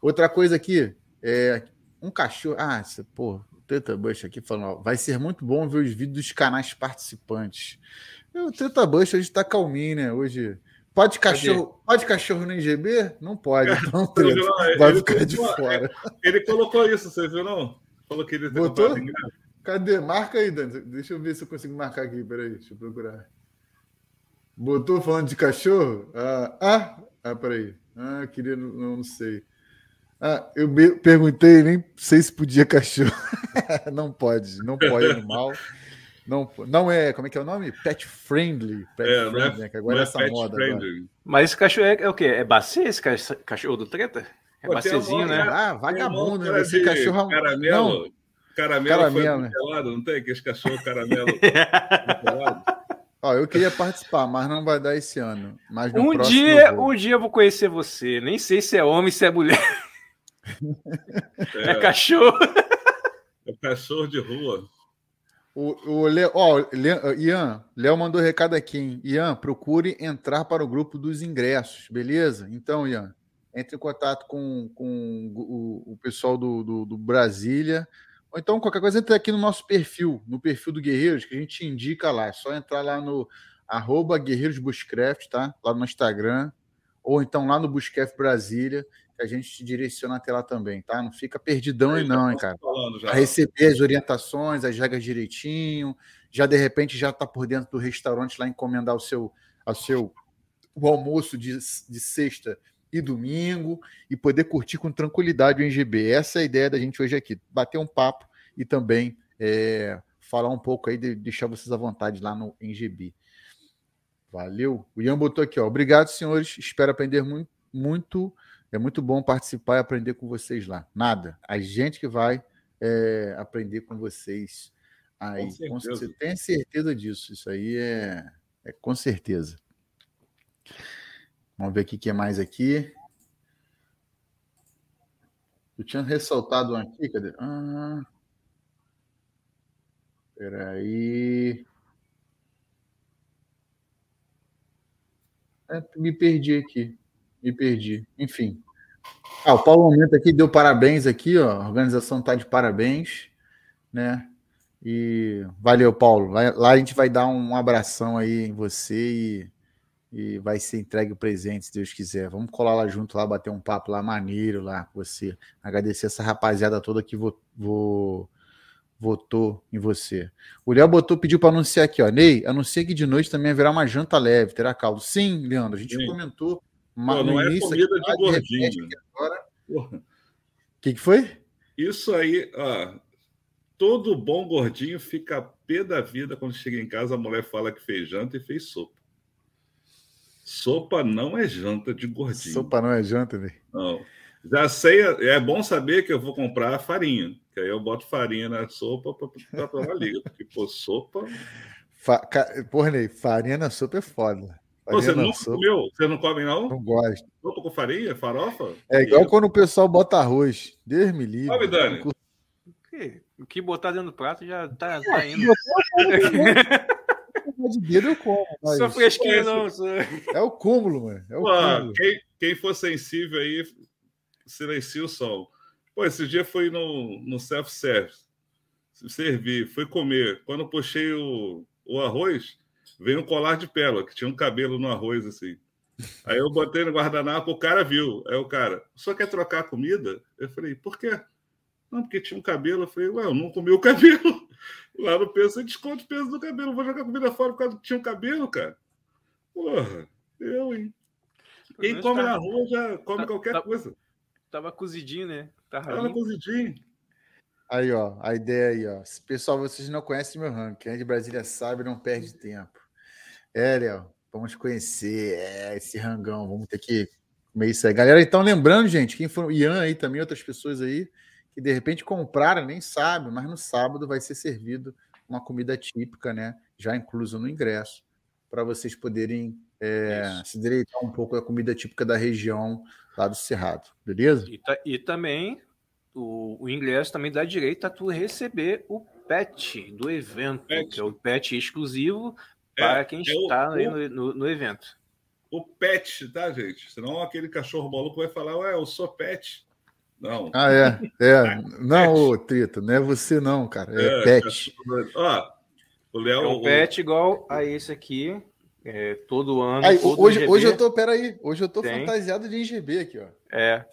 A: Outra coisa aqui, é um cachorro. Ah, pô, Teta Bush aqui falando, ó, vai ser muito bom ver os vídeos dos canais participantes. O Teta Bush hoje está calminho, né? Hoje. Pode cachorro, pode cachorro no IGB? Não pode, então não, vai ficar de fora.
C: Ele colocou isso, você viu, não? Falou que ele
A: Botou? Cadê? Marca aí, Dani. Deixa eu ver se eu consigo marcar aqui. Peraí, deixa eu procurar. Botou falando de cachorro? Ah, ah, ah peraí. Ah, queria, não, não sei. Ah, eu perguntei, nem sei se podia cachorro. não pode, não pode animal. Não, não é, como é que é o nome? Pet friendly. Pet
C: é, friendly, é, né? que agora é, é essa moda. Agora.
B: Mas esse cachorro é, é o quê? É bacê esse cachorro do treta? É bacezinho, né?
A: Ah, vagabundo, né? Esse cachorro.
C: Caramelo. Não. Caramelo, caramelo foi né? não tem? Aquele cachorro caramelo.
A: Ó, eu queria participar, mas não vai dar esse ano. Mas
B: um dia, um dia eu vou conhecer você. Nem sei se é homem, se é mulher. É, é cachorro.
C: É cachorro de rua.
A: O, o Leo, ó, Ian, Léo mandou recado aqui, hein? Ian, procure entrar para o grupo dos ingressos, beleza? Então, Ian, entre em contato com, com o, o pessoal do, do, do, Brasília. Ou então, qualquer coisa, entre aqui no nosso perfil, no perfil do Guerreiros, que a gente indica lá. É só entrar lá no arroba Guerreiros Bushcraft, tá? Lá no Instagram. Ou então lá no Bushcraft Brasília que a gente te direciona até lá também, tá? Não fica perdidão aí, não, hein, cara. A receber as orientações, as regras direitinho, já de repente já tá por dentro do restaurante lá encomendar o seu, o seu o almoço de, de sexta e domingo e poder curtir com tranquilidade o NGB. Essa é a ideia da gente hoje aqui, bater um papo e também é, falar um pouco aí, de deixar vocês à vontade lá no NGB. Valeu. O Ian botou aqui, ó. Obrigado, senhores. Espero aprender muito, muito é muito bom participar e aprender com vocês lá. Nada. A gente que vai é, aprender com vocês aí. Com certeza. Você tem certeza disso. Isso aí é, é com certeza. Vamos ver o que é mais aqui. Eu tinha ressaltado um aqui, cadê? Ah, peraí. É, me perdi aqui. Me perdi. Enfim. Ah, o Paulo Momento aqui deu parabéns aqui, ó. A organização tá de parabéns, né? E valeu, Paulo. Lá, a gente vai dar um abração aí em você e, e vai ser entregue o presente, se Deus quiser. Vamos colar lá junto, lá bater um papo lá maneiro lá com você. Agradecer essa rapaziada toda que vou, vou votou em você. O Léo botou, pediu para anunciar aqui, ó. Ney, anuncia que de noite também haverá uma janta leve, terá caldo. Sim, Leandro, a gente Sim. comentou
C: mas não é comida de gordinho.
A: O que, que foi?
C: Isso aí, ó, todo bom gordinho fica pé da vida quando chega em casa, a mulher fala que fez janta e fez sopa. Sopa não é janta de gordinho.
A: Sopa não é janta, né?
C: Não. Já sei, é bom saber que eu vou comprar farinha, que aí eu boto farinha na sopa para tomar liga, porque, pô, sopa.
A: Fa... Porra, Ney, farinha na sopa é foda.
C: Você não comeu? Você não come, não?
A: Não gosto.
C: Sopa com farinha? Farofa?
A: É igual quando o pessoal bota arroz. Deus me livre.
C: Come, Dani.
B: O que botar dentro do prato já tá, tá indo.
A: de dedo eu como.
B: Mas... Só fresquinho, não.
A: É o cúmulo, mano. É o
C: cúmulo. Quem, quem for sensível aí, silencia o sol. Pô, esse dia foi no, no self-service. Servi, fui comer. Quando puxei o, o arroz, veio um colar de pérola, que tinha um cabelo no arroz, assim. Aí eu botei no guardanapo, o cara viu. Aí o cara, só quer trocar a comida? Eu falei, por quê? Não, porque tinha um cabelo. Eu falei, ué, eu não comi o cabelo. Lá no peso, você desconta o peso do cabelo. Vou jogar comida fora por causa que tinha um cabelo, cara. Porra, eu, hein? Quem come tá... na rua já come tá, qualquer
B: tá,
C: coisa.
B: Tava cozidinho, né?
C: Tava, tava cozidinho.
A: Aí, ó, a ideia aí, ó. Pessoal, vocês não conhecem meu ranking. Quem é de Brasília sabe, não perde tempo. É, Léo, vamos conhecer é, esse rangão. Vamos ter que comer isso aí. Galera, então lembrando, gente, quem for o Ian aí também, outras pessoas aí, que de repente compraram, nem sabe, mas no sábado vai ser servido uma comida típica, né? Já incluso no ingresso, para vocês poderem é, se deleitar um pouco da comida típica da região lá do Cerrado, beleza?
B: E, e também o, o, ingresso também dá direito a tu receber o pet do evento, pet. que é o pet exclusivo para é, quem é está o, no, no, no, evento.
C: O pet, tá, gente? Senão aquele cachorro maluco vai falar, ué, eu sou pet. Não.
A: Ah, é. É. não, ô, Trita, não é você não, cara. É, é pet.
C: Ó, o Léo. É
B: um pet igual a esse aqui. É, todo ano. Aí, todo
A: hoje, hoje eu tô, peraí, hoje eu tô tem. fantasiado de IGB aqui, ó.
B: É.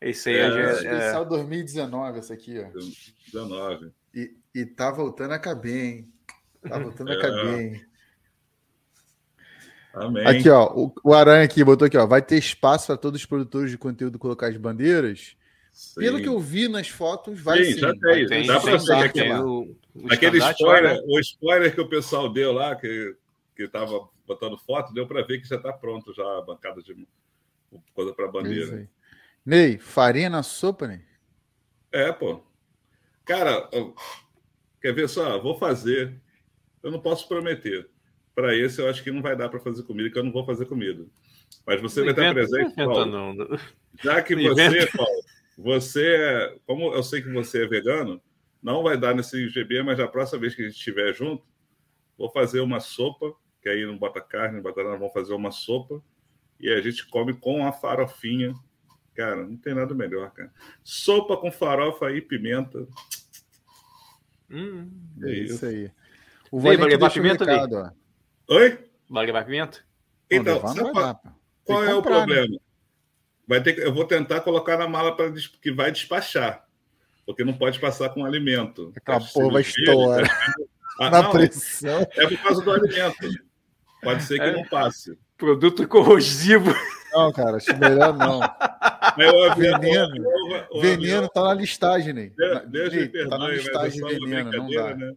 B: Esse aí é, é,
A: especial 2019, essa aqui, ó.
C: 19.
A: E, e tá voltando a caber, hein? Tá voltando a é. caber, hein? Amém. Aqui, ó, o, o Aranha aqui botou aqui, ó, vai ter espaço para todos os produtores de conteúdo colocar as bandeiras. Sim. Pelo que eu vi nas fotos, vai sim. sim.
C: Já tem, tem dá para ser aquele, o, o aquele spoiler, né? o spoiler que o pessoal deu lá, que que estava botando foto, deu para ver que já está pronto já a bancada de coisa para bandeira.
A: Ney, farinha na sopa, Ney?
C: É, pô. Cara, quer ver só? Vou fazer. Eu não posso prometer para esse eu acho que não vai dar para fazer comida, que eu não vou fazer comida. Mas você não vai estar presente, Paulo. Não. Já que você, Paulo, você, como eu sei que você é vegano, Não vai dar nesse GB, mas a próxima vez que a gente estiver junto, vou fazer uma sopa, que aí não bota carne, não bota nada, vamos fazer uma sopa e a gente come com a farofinha. Cara, não tem nada melhor, cara. Sopa com farofa e pimenta.
A: Hum, é isso, isso aí.
B: O vai levar pimenta, recado,
C: Oi?
B: Vai levar pimenta?
C: Então, sabe qual, qual é comprar, o né? problema? Né? Vai ter, eu vou tentar colocar na mala para que vai despachar, porque não pode passar com alimento.
A: Aquela porra vai estourar.
C: Ah, na não, pressão. É por causa do alimento. Pode ser que é. não passe.
B: Produto corrosivo.
A: Não, cara, acho melhor não. veneno. O, veneno tá na listagem, né?
C: Deixa eu perdoe, tá na listagem veneno, não dá. Né?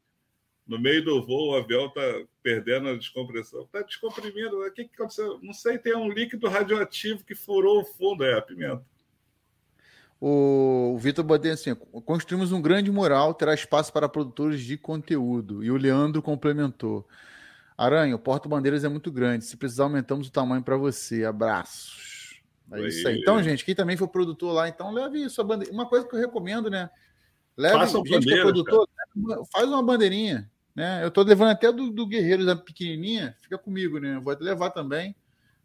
C: No meio do voo, o avião tá perdendo a descompressão. Tá descomprimindo. O que, que aconteceu? Não sei, tem um líquido radioativo que furou o fundo. É a pimenta.
A: O, o Vitor Bodem assim: construímos um grande mural, terá espaço para produtores de conteúdo. E o Leandro complementou. Aranha, o porta-bandeiras é muito grande. Se precisar, aumentamos o tamanho para você. Abraços. É Oi. isso aí. Então, gente, quem também for produtor lá, então leve isso. A bandeira. Uma coisa que eu recomendo, né? Leve Faça gente que é produtor, cara. faz uma bandeirinha. Né? Eu estou levando até do, do Guerreiro da pequenininha, fica comigo, né? Eu vou levar também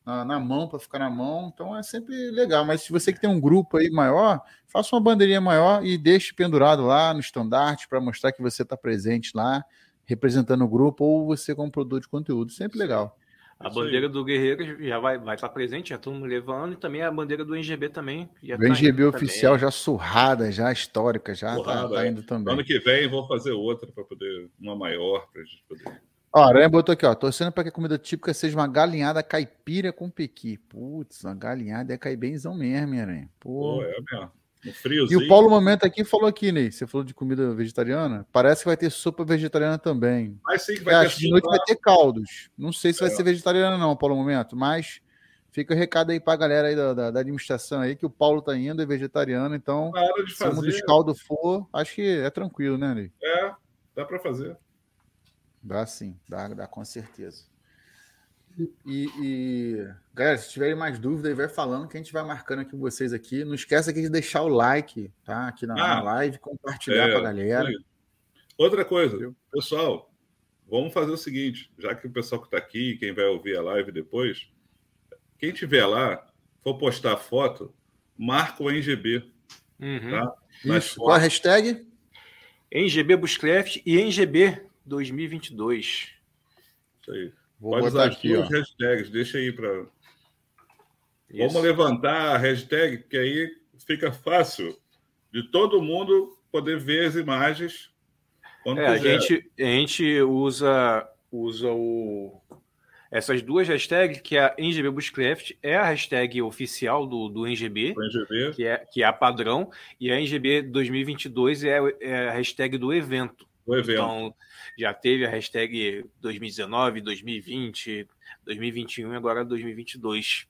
A: na, na mão para ficar na mão. Então é sempre legal. Mas se você que tem um grupo aí maior, faça uma bandeirinha maior e deixe pendurado lá no estandarte para mostrar que você está presente lá representando o grupo ou você como produtor de conteúdo. Sempre legal.
B: A bandeira do Guerreiro já vai, vai estar presente, já todo mundo levando, e também a bandeira do NGB também.
A: Já o tá NGB oficial também. já surrada, já histórica, já está tá, indo também.
C: Ano que vem vou fazer outra para poder, uma maior, para a gente poder.
A: Ó, a Aranha botou aqui, ó, torcendo para que a comida típica seja uma galinhada caipira com pequi. Putz, uma galinhada é cair benzão mesmo, Aranha. Pô, Pô é mesmo. E o Paulo Momento aqui falou aqui, Ney. Você falou de comida vegetariana. Parece que vai ter sopa vegetariana também.
C: Mas sim, vai
A: ter de noite vai ter caldos. Não sei se é. vai ser vegetariana, não, Paulo Momento, mas fica o recado aí pra galera aí da, da, da, administração aí, que o Paulo tá indo, é vegetariano, então
C: se fazer.
A: um dos caldos for, acho que é tranquilo, né, Ney?
C: É, dá para fazer.
A: Dá sim, dá, dá com certeza. E, e, galera, se tiverem mais dúvidas, vai falando que a gente vai marcando aqui com vocês aqui. Não esqueça aqui de deixar o like, tá? Aqui na, ah, na live, compartilhar é, com a galera.
C: Outra coisa, pessoal, vamos fazer o seguinte: já que o pessoal que está aqui, quem vai ouvir a live depois, quem tiver lá, for postar foto, marca o NGB.
A: Uhum. Tá? Isso. Qual a hashtag?
B: NGB Buscraft e NGB 2022.
C: Isso aí. Vou Pode botar aqui, ó. hashtags, deixa aí para. Vamos levantar a hashtag, que aí fica fácil de todo mundo poder ver as imagens.
B: Quando é, a gente, a gente usa, usa o, essas duas hashtags, que é a NGB Bushcraft é a hashtag oficial do, do NGB, NGB, Que, é, que é a padrão, e a NGB 2022 é, é a hashtag do evento.
C: O evento.
B: Então, já teve a hashtag 2019, 2020, 2021 e agora 2022.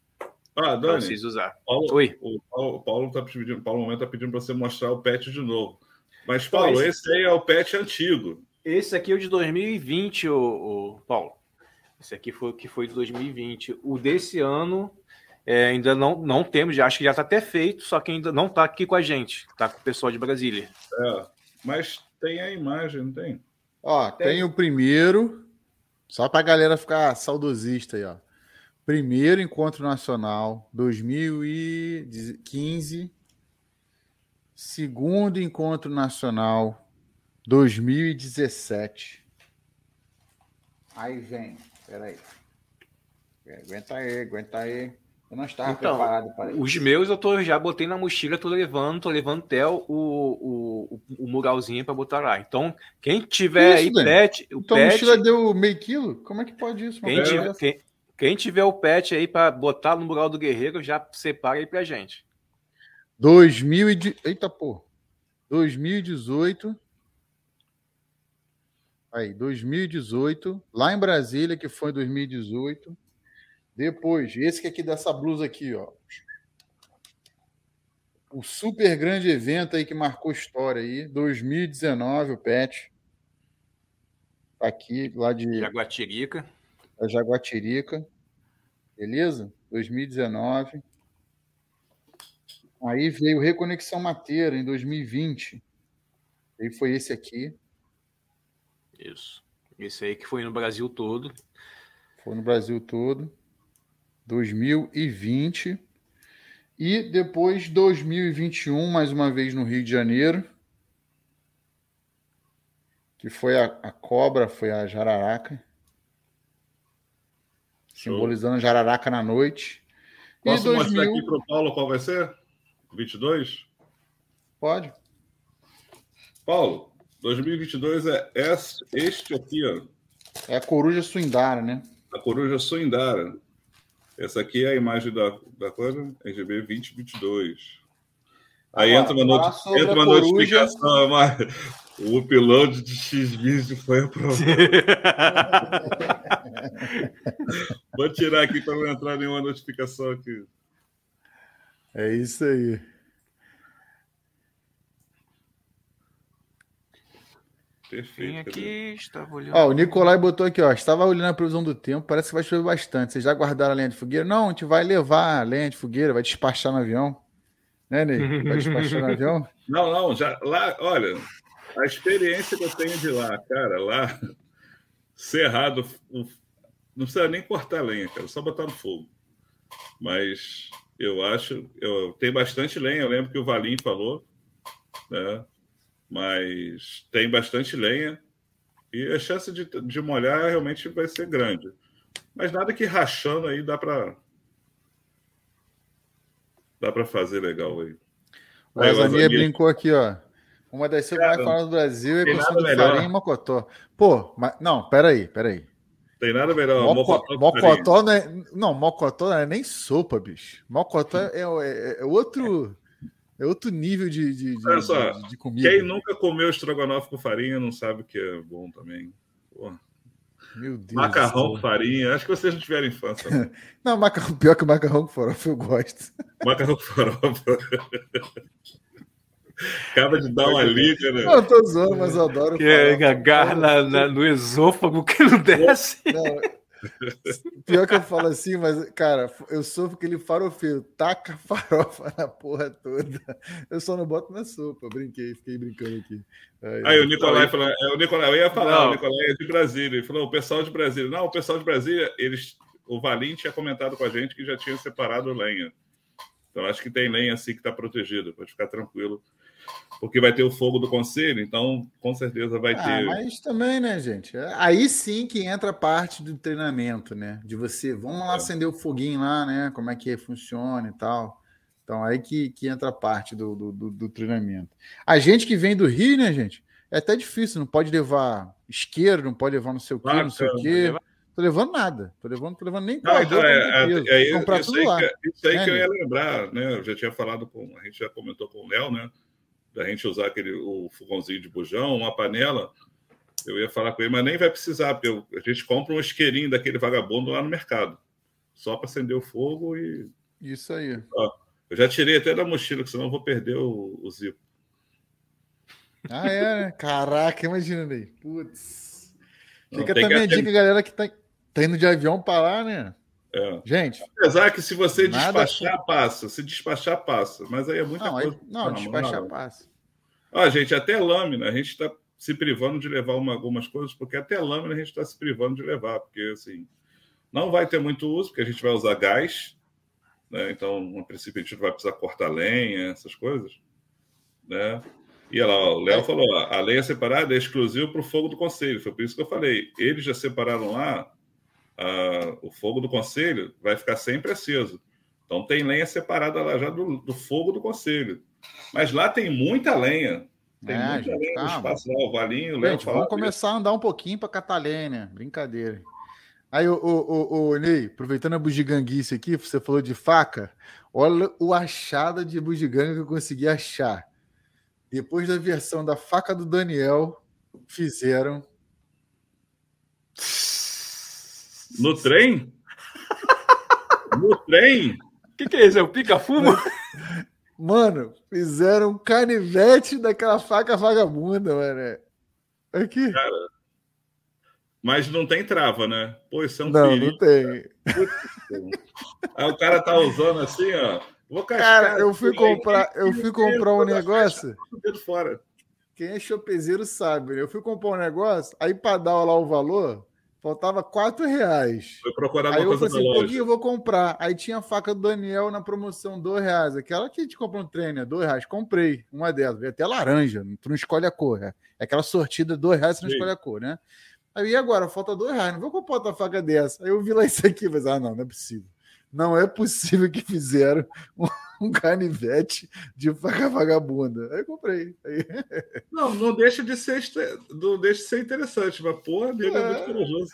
C: Ah, Dani, vocês
B: usar.
C: Paulo, Oi. O Paulo, Paulo tá pedindo, Paulo Momento tá pedindo para você mostrar o patch de novo. Mas, Paulo, esse, esse aí é o patch antigo.
B: Esse aqui é o de 2020, o, o Paulo. Esse aqui foi o que foi de 2020. O desse ano é, ainda não, não temos, já acho que já está até feito, só que ainda não está aqui com a gente, está com o pessoal de Brasília.
C: É, mas tem a imagem, não tem?
A: Ó, tem, tem o primeiro, só para a galera ficar saudosista aí, ó. Primeiro Encontro Nacional, 2015. Segundo Encontro Nacional, 2017. Aí vem, peraí. Aguenta aí, aguenta aí. Eu não estava então, preparado para
B: isso. Os meus eu tô, já botei na mochila, tô levando, tô levando até o, o, o, o muralzinho para botar lá. Então, quem tiver isso, aí pet.
A: O então pet, a mochila deu meio quilo? Como é que pode isso?
B: Quem tiver, quem, quem tiver, o pet aí para botar no mural do Guerreiro, já separa aí pra gente.
A: 2000 e... Eita, pô. 2018. Aí, 2018. Lá em Brasília, que foi em 2018. Depois, esse que aqui dessa blusa aqui, ó. O super grande evento aí que marcou história aí, 2019, o PET. Tá aqui, lá de.
B: Jaguatirica.
A: A Jaguatirica. Beleza? 2019. Aí veio Reconexão Mateira em 2020. E foi esse aqui.
B: Isso. Esse aí que foi no Brasil todo.
A: Foi no Brasil todo. 2020. E depois 2021, mais uma vez no Rio de Janeiro. Que foi a, a cobra, foi a jararaca. Show. Simbolizando a jararaca na noite.
C: Posso e 2000... mostrar aqui para o Paulo qual vai ser? 22?
A: Pode.
C: Paulo, 2022 é este aqui, ó.
A: É a coruja suindara, né?
C: A coruja suindara. Essa aqui é a imagem da, da coisa, RGB 2022. Aí entra uma, noti entra uma notificação, mas o upload de X-Vídeo foi aprovado. Vou tirar aqui para não entrar nenhuma notificação aqui.
A: É isso aí.
B: Perfeito. aqui, estava olhando.
A: Ó, o Nicolai botou aqui, ó. Estava olhando a previsão do tempo, parece que vai chover bastante. Vocês já guardaram a lenha de fogueira? Não, a gente vai levar a lenha de fogueira, vai despachar no avião. Né, Ney? Vai despachar no avião?
C: Não, não, já lá, olha, a experiência que eu tenho de lá, cara, lá, cerrado, não precisa nem cortar lenha, cara, só botar no fogo. Mas eu acho, eu tenho bastante lenha, eu lembro que o Valim falou, né? Mas tem bastante lenha e a chance de, de molhar realmente vai ser grande. Mas nada que rachando aí dá para dá para fazer legal aí.
A: O Azania brincou aqui, ó. Uma das cinco mais faladas do Brasil é consumo de farinha em Mocotó. Pô, mas não, peraí, peraí.
C: Tem nada melhor.
A: Moco, Mocotó não é. Não, Mocotó não é nem sopa, bicho. Mocotó é, é, é outro. É outro nível de, de,
C: de, só, de, de comida. Quem nunca comeu estrogonofe com farinha não sabe o que é bom também. Porra. Meu Deus. Macarrão com farinha. Acho que vocês não tiveram infância. Não,
A: não macarrão, pior que macarrão com farofa eu gosto.
C: Macarrão com farofa. Acaba de dar uma liga, né?
A: Não, tô zoando, mas eu adoro.
B: Que é agarra na, na, no esôfago que não desce. Não,
A: Pior que eu falo assim, mas, cara, eu sou aquele farofeiro, taca farofa na porra toda. Eu só não boto na sopa, brinquei, fiquei brincando aqui.
C: Aí, aí o Nicolai falou, é, o Nicolai, eu ia falar, não. o Nicolai é de Brasília. Ele falou, o pessoal de Brasília. Não, o pessoal de Brasília, eles. O Valim tinha comentado com a gente que já tinha separado lenha. Então, acho que tem lenha assim que está protegida, pode ficar tranquilo porque vai ter o fogo do conselho, então com certeza vai ah, ter.
A: Mas também, né, gente? Aí sim que entra a parte do treinamento, né? De você, vamos lá é. acender o foguinho lá, né? Como é que funciona e tal. Então, aí que, que entra a parte do, do, do, do treinamento. A gente que vem do Rio, né, gente? É até difícil, não pode levar isqueiro, não pode levar não sei o quê, não sei o quê. Tô levando nada, tô levando, tô levando nem
C: não, então, é, é, é, comprar tudo lá. Que, isso aí é, que eu ia lembrar, né? Eu já tinha falado com, a gente já comentou com o Léo, né? Da gente usar aquele, o fogãozinho de bujão, uma panela, eu ia falar com ele, mas nem vai precisar, porque eu, a gente compra um isqueirinho daquele vagabundo lá no mercado, só para acender o fogo e.
A: Isso aí.
C: Ó, eu já tirei até da mochila, senão eu vou perder o, o zipo.
A: Ah, é? Né? Caraca, imagina aí. Putz. Fica também a dica, galera, que tá, tá indo de avião para lá, né? É. Gente.
C: Apesar que se você despachar, passa. Se despachar, passa. Mas aí é muita
A: não,
C: coisa.
A: Aí, não, despachar, passa.
C: Ó, gente, até lâmina, a gente está se privando de levar uma, algumas coisas, porque até lâmina a gente está se privando de levar, porque assim, não vai ter muito uso, porque a gente vai usar gás, né? Então, no princípio, a gente vai precisar cortar lenha, essas coisas, né? E lá, o Léo falou: a lenha separada é exclusiva para o fogo do conselho. Foi por isso que eu falei. Eles já separaram lá o fogo do conselho vai ficar sempre aceso. Então tem lenha separada lá já do, do fogo do conselho. Mas lá tem muita lenha. Tem é, muita gente, lenha calma. no espaço Valinho,
A: Gente, vamos começar a andar um pouquinho para catar lenha. Brincadeira. Aí, o, o, o, o, Ney, aproveitando a bugiganguice aqui, você falou de faca. Olha o achado de bugiganga que eu consegui achar. Depois da versão da faca do Daniel, fizeram
C: no trem? No trem?
B: O que, que é isso? É o pica-fumo?
A: Mano, fizeram um canivete daquela faca vagabunda, mano. Aqui. Cara,
C: mas não tem trava, né? Pô, isso é um
A: Não, perigo, não tem.
C: Aí o cara tá usando assim, ó.
A: Vou cascar, cara, eu fui comprar, eu fui comprar um negócio.
C: Fora.
A: quem é chopezeiro sabe, né? Eu fui comprar um negócio, aí para dar lá o valor, faltava quatro reais.
C: Foi procurar
A: aí eu falei assim, eu vou comprar. Aí tinha a faca do Daniel na promoção, dois reais. Aquela que a gente compra um treino, dois reais. Comprei uma delas, veio até laranja, tu não escolhe a cor. É, é aquela sortida, dois reais, você não Sim. escolhe a cor, né? Aí agora, falta dois reais, não vou comprar outra faca dessa. Aí eu vi lá isso aqui, mas ah, não, não é possível. Não é possível que fizeram um, um canivete de faca vagabunda. Aí eu comprei. Aí...
C: Não, não deixa de ser, não deixa de ser interessante, mas porra, nego é, é muito corajoso.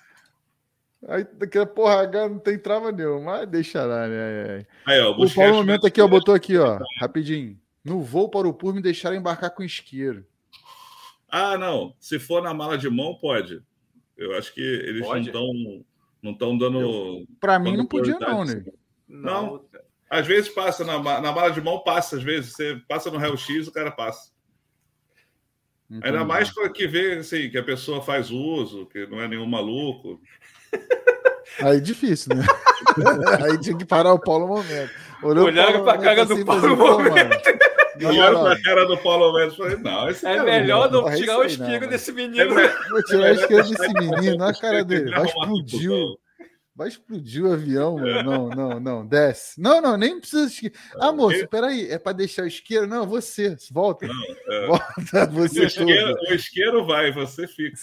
A: Aí daquela porra H não tem trava nenhuma, mas deixa lá, né?
C: Aí, ó,
A: o Paulo Momento aqui, ó, botou aqui, ó, rapidinho. No voo para o PUR me deixaram embarcar com isqueiro.
C: Ah, não. Se for na mala de mão, pode. Eu acho que eles pode. não estão não estão dando.
A: Para mim não podia, não, né?
C: Não. não. Às vezes passa na, na mala de mão, passa, às vezes. Você passa no Real X, o cara passa. Entendi. Ainda mais que vê assim, que a pessoa faz uso, que não é nenhum maluco.
A: Aí difícil, né? Aí tinha que parar o Paulo um momento.
B: Olhou para a cara do Paulo um momento.
C: Olharam para a cara do Paulo Mendes e falei, não, esse
B: É melhor não, não tirar o espírito desse menino.
A: Vou tirar o espírito desse menino, na cara dele. Vai explodir. Vai explodir o avião, mano. Não, não, não. Desce. Não, não, nem precisa. Ah, moço, peraí. É para deixar o isqueiro? Não, você. Volta. Não, é... Volta você. O
C: isqueiro, o isqueiro vai, você fica.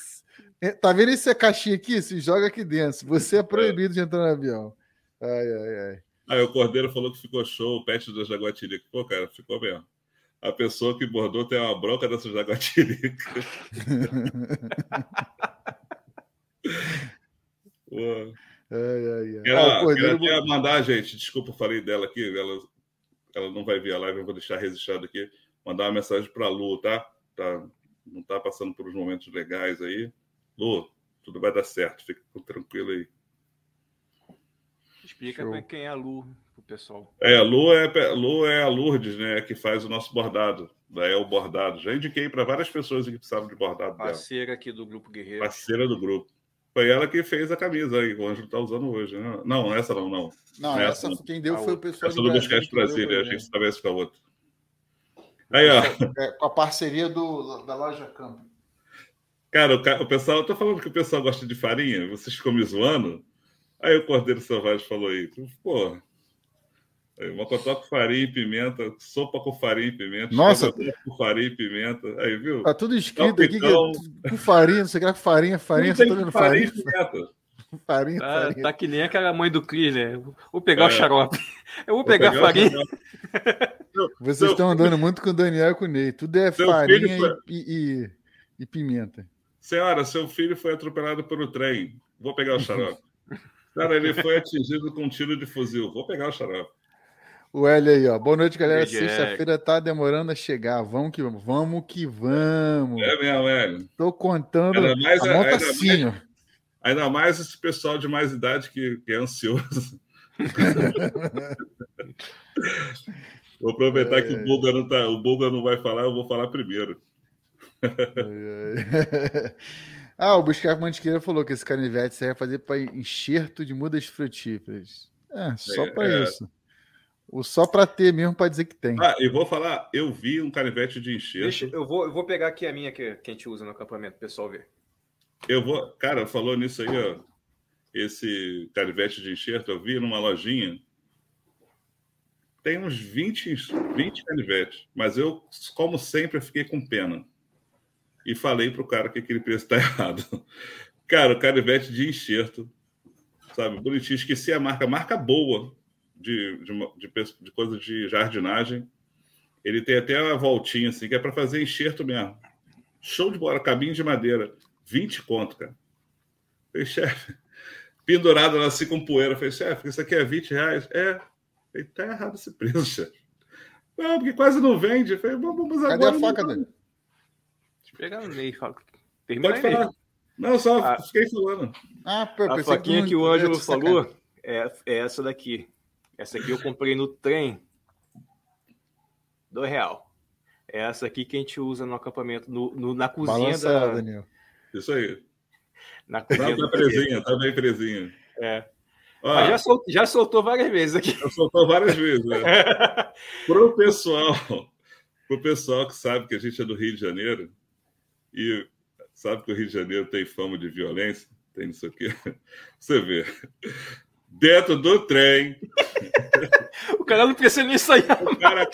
A: É, tá vendo esse caixinha aqui? Se joga aqui dentro. Você é proibido é. de entrar no avião. Ai, ai, ai.
C: Aí o Cordeiro falou que ficou show, o pet da Jaguatirica. Pô, cara, ficou mesmo. A pessoa que bordou tem uma bronca dessa Jaguatirica. Pô. Ai, ai, ai. Ela, ah, ela mandar, gente, desculpa, falei dela aqui, ela, ela não vai ver a live, eu vou deixar registrado aqui. Mandar uma mensagem para a Lu, tá? tá? Não tá passando por uns momentos legais aí. Lu, tudo vai dar certo, fica tranquilo aí.
B: Explica Show. quem é a Lu pessoal.
C: É, a Lu é, Lu é a Lourdes, né, que faz o nosso bordado, da El Bordado. Já indiquei para várias pessoas que precisavam de bordado
B: Parceira dela. aqui do Grupo Guerreiro.
C: Parceira do grupo. Foi ela que fez a camisa aí, que o Ângelo está usando hoje. Né? Não, essa não, não.
A: Não, essa, essa quem deu foi o pessoal
C: essa do Buscast Brasília, a gente talvez com a outra. Aí, ó.
A: É, com a parceria do, da loja Campo.
C: Cara, o, o pessoal, eu tô falando que o pessoal gosta de farinha, vocês ficam me zoando. Aí o Cordeiro Selvagem falou aí, pô, mocotó com farinha e pimenta, sopa com farinha e pimenta,
A: Nossa,
C: com farinha e pimenta, aí viu?
A: Tá tudo escrito aqui é com farinha, não sei o que é farinha, farinha,
C: você tá vendo farinha? farinha. pimenta.
A: Farinha, tá, farinha.
B: Tá que nem aquela mãe do Cris, né? Vou pegar é. o xarope. Eu vou, vou pegar, pegar farinha.
A: Vocês Seu estão andando muito com o Daniel e com o Ney. Tudo é Seu farinha foi... e, e, e, pimenta.
C: Senhora, seu filho foi atropelado por um trem. Vou pegar o xarope. Cara, ele foi atingido com um tiro de fuzil. Vou pegar o xarope.
A: O Hélio aí, ó. Boa noite, galera. Sexta-feira tá demorando a chegar. Vamos que vamos. Vamos que vamos.
C: É mesmo, Hélio.
A: Tô contando. Ainda mais, a ainda,
C: mais, ainda mais esse pessoal de mais idade que, que é ansioso. vou aproveitar é, que o Bulga não tá, o Bulga não vai falar, eu vou falar primeiro.
A: ah, o Buscar Mantiqueira falou que esse canivete serve fazer para enxerto de mudas frutíferas. É, só para é, isso. O só para ter mesmo para dizer que tem.
C: Ah, e vou falar, eu vi um canivete de enxerto. Deixa,
B: eu, vou, eu vou pegar aqui a minha que, que a gente usa no acampamento, pessoal ver.
C: Eu vou, cara, falou nisso aí, ó. Esse canivete de enxerto, eu vi numa lojinha. Tem uns 20, 20 canivetes, mas eu, como sempre, fiquei com pena. E falei pro cara que aquele preço tá errado. Cara, o canivete de enxerto, sabe? Bonitinho, esqueci a marca, marca boa de, de, de, de coisa de jardinagem. Ele tem até uma voltinha assim, que é para fazer enxerto mesmo. Show de bola, cabinho de madeira. 20 conto, cara. Falei, chefe, pendurado lá assim com poeira. Falei, chefe, isso aqui é 20 reais? É. Falei, tá errado esse preço, chefe. Não, porque quase não vende. Falei, vamos
A: agora. Cadê a faca dele?
B: Deixa eu pegar no meio.
C: Pode falar. Não, só ah, fiquei falando.
B: Ah, pô, a faquinha que, que o Ângelo falou é, é essa daqui. Essa aqui eu comprei no trem. Do real. É essa aqui que a gente usa no acampamento, no, no na cozinha Balança, da. Daniel.
C: Isso aí. Na cozinha. Tá, presinha, tá bem presinha.
B: É. Ah, já, sol, já soltou várias vezes aqui. Já
C: soltou várias vezes. Né? pro pessoal, pro pessoal que sabe que a gente é do Rio de Janeiro, E sabe que o Rio de Janeiro tem fama de violência? Tem isso aqui. Você vê. Dentro do trem.
B: o cara não precisa nem sair.
C: O cara,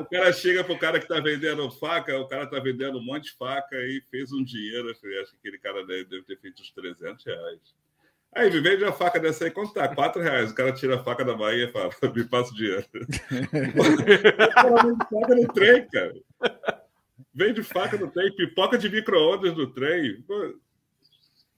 C: o cara chega para o cara que está vendendo faca, o cara está vendendo um monte de faca e fez um dinheiro. Acho que aquele cara deve ter feito uns 300 reais. Aí, me vende uma faca dessa aí, quanto tá? Quatro reais. O cara tira a faca da Bahia e fala, me passa o dinheiro. vende faca no trem, cara. Vende faca no trem, pipoca de micro-ondas no trem. Pô,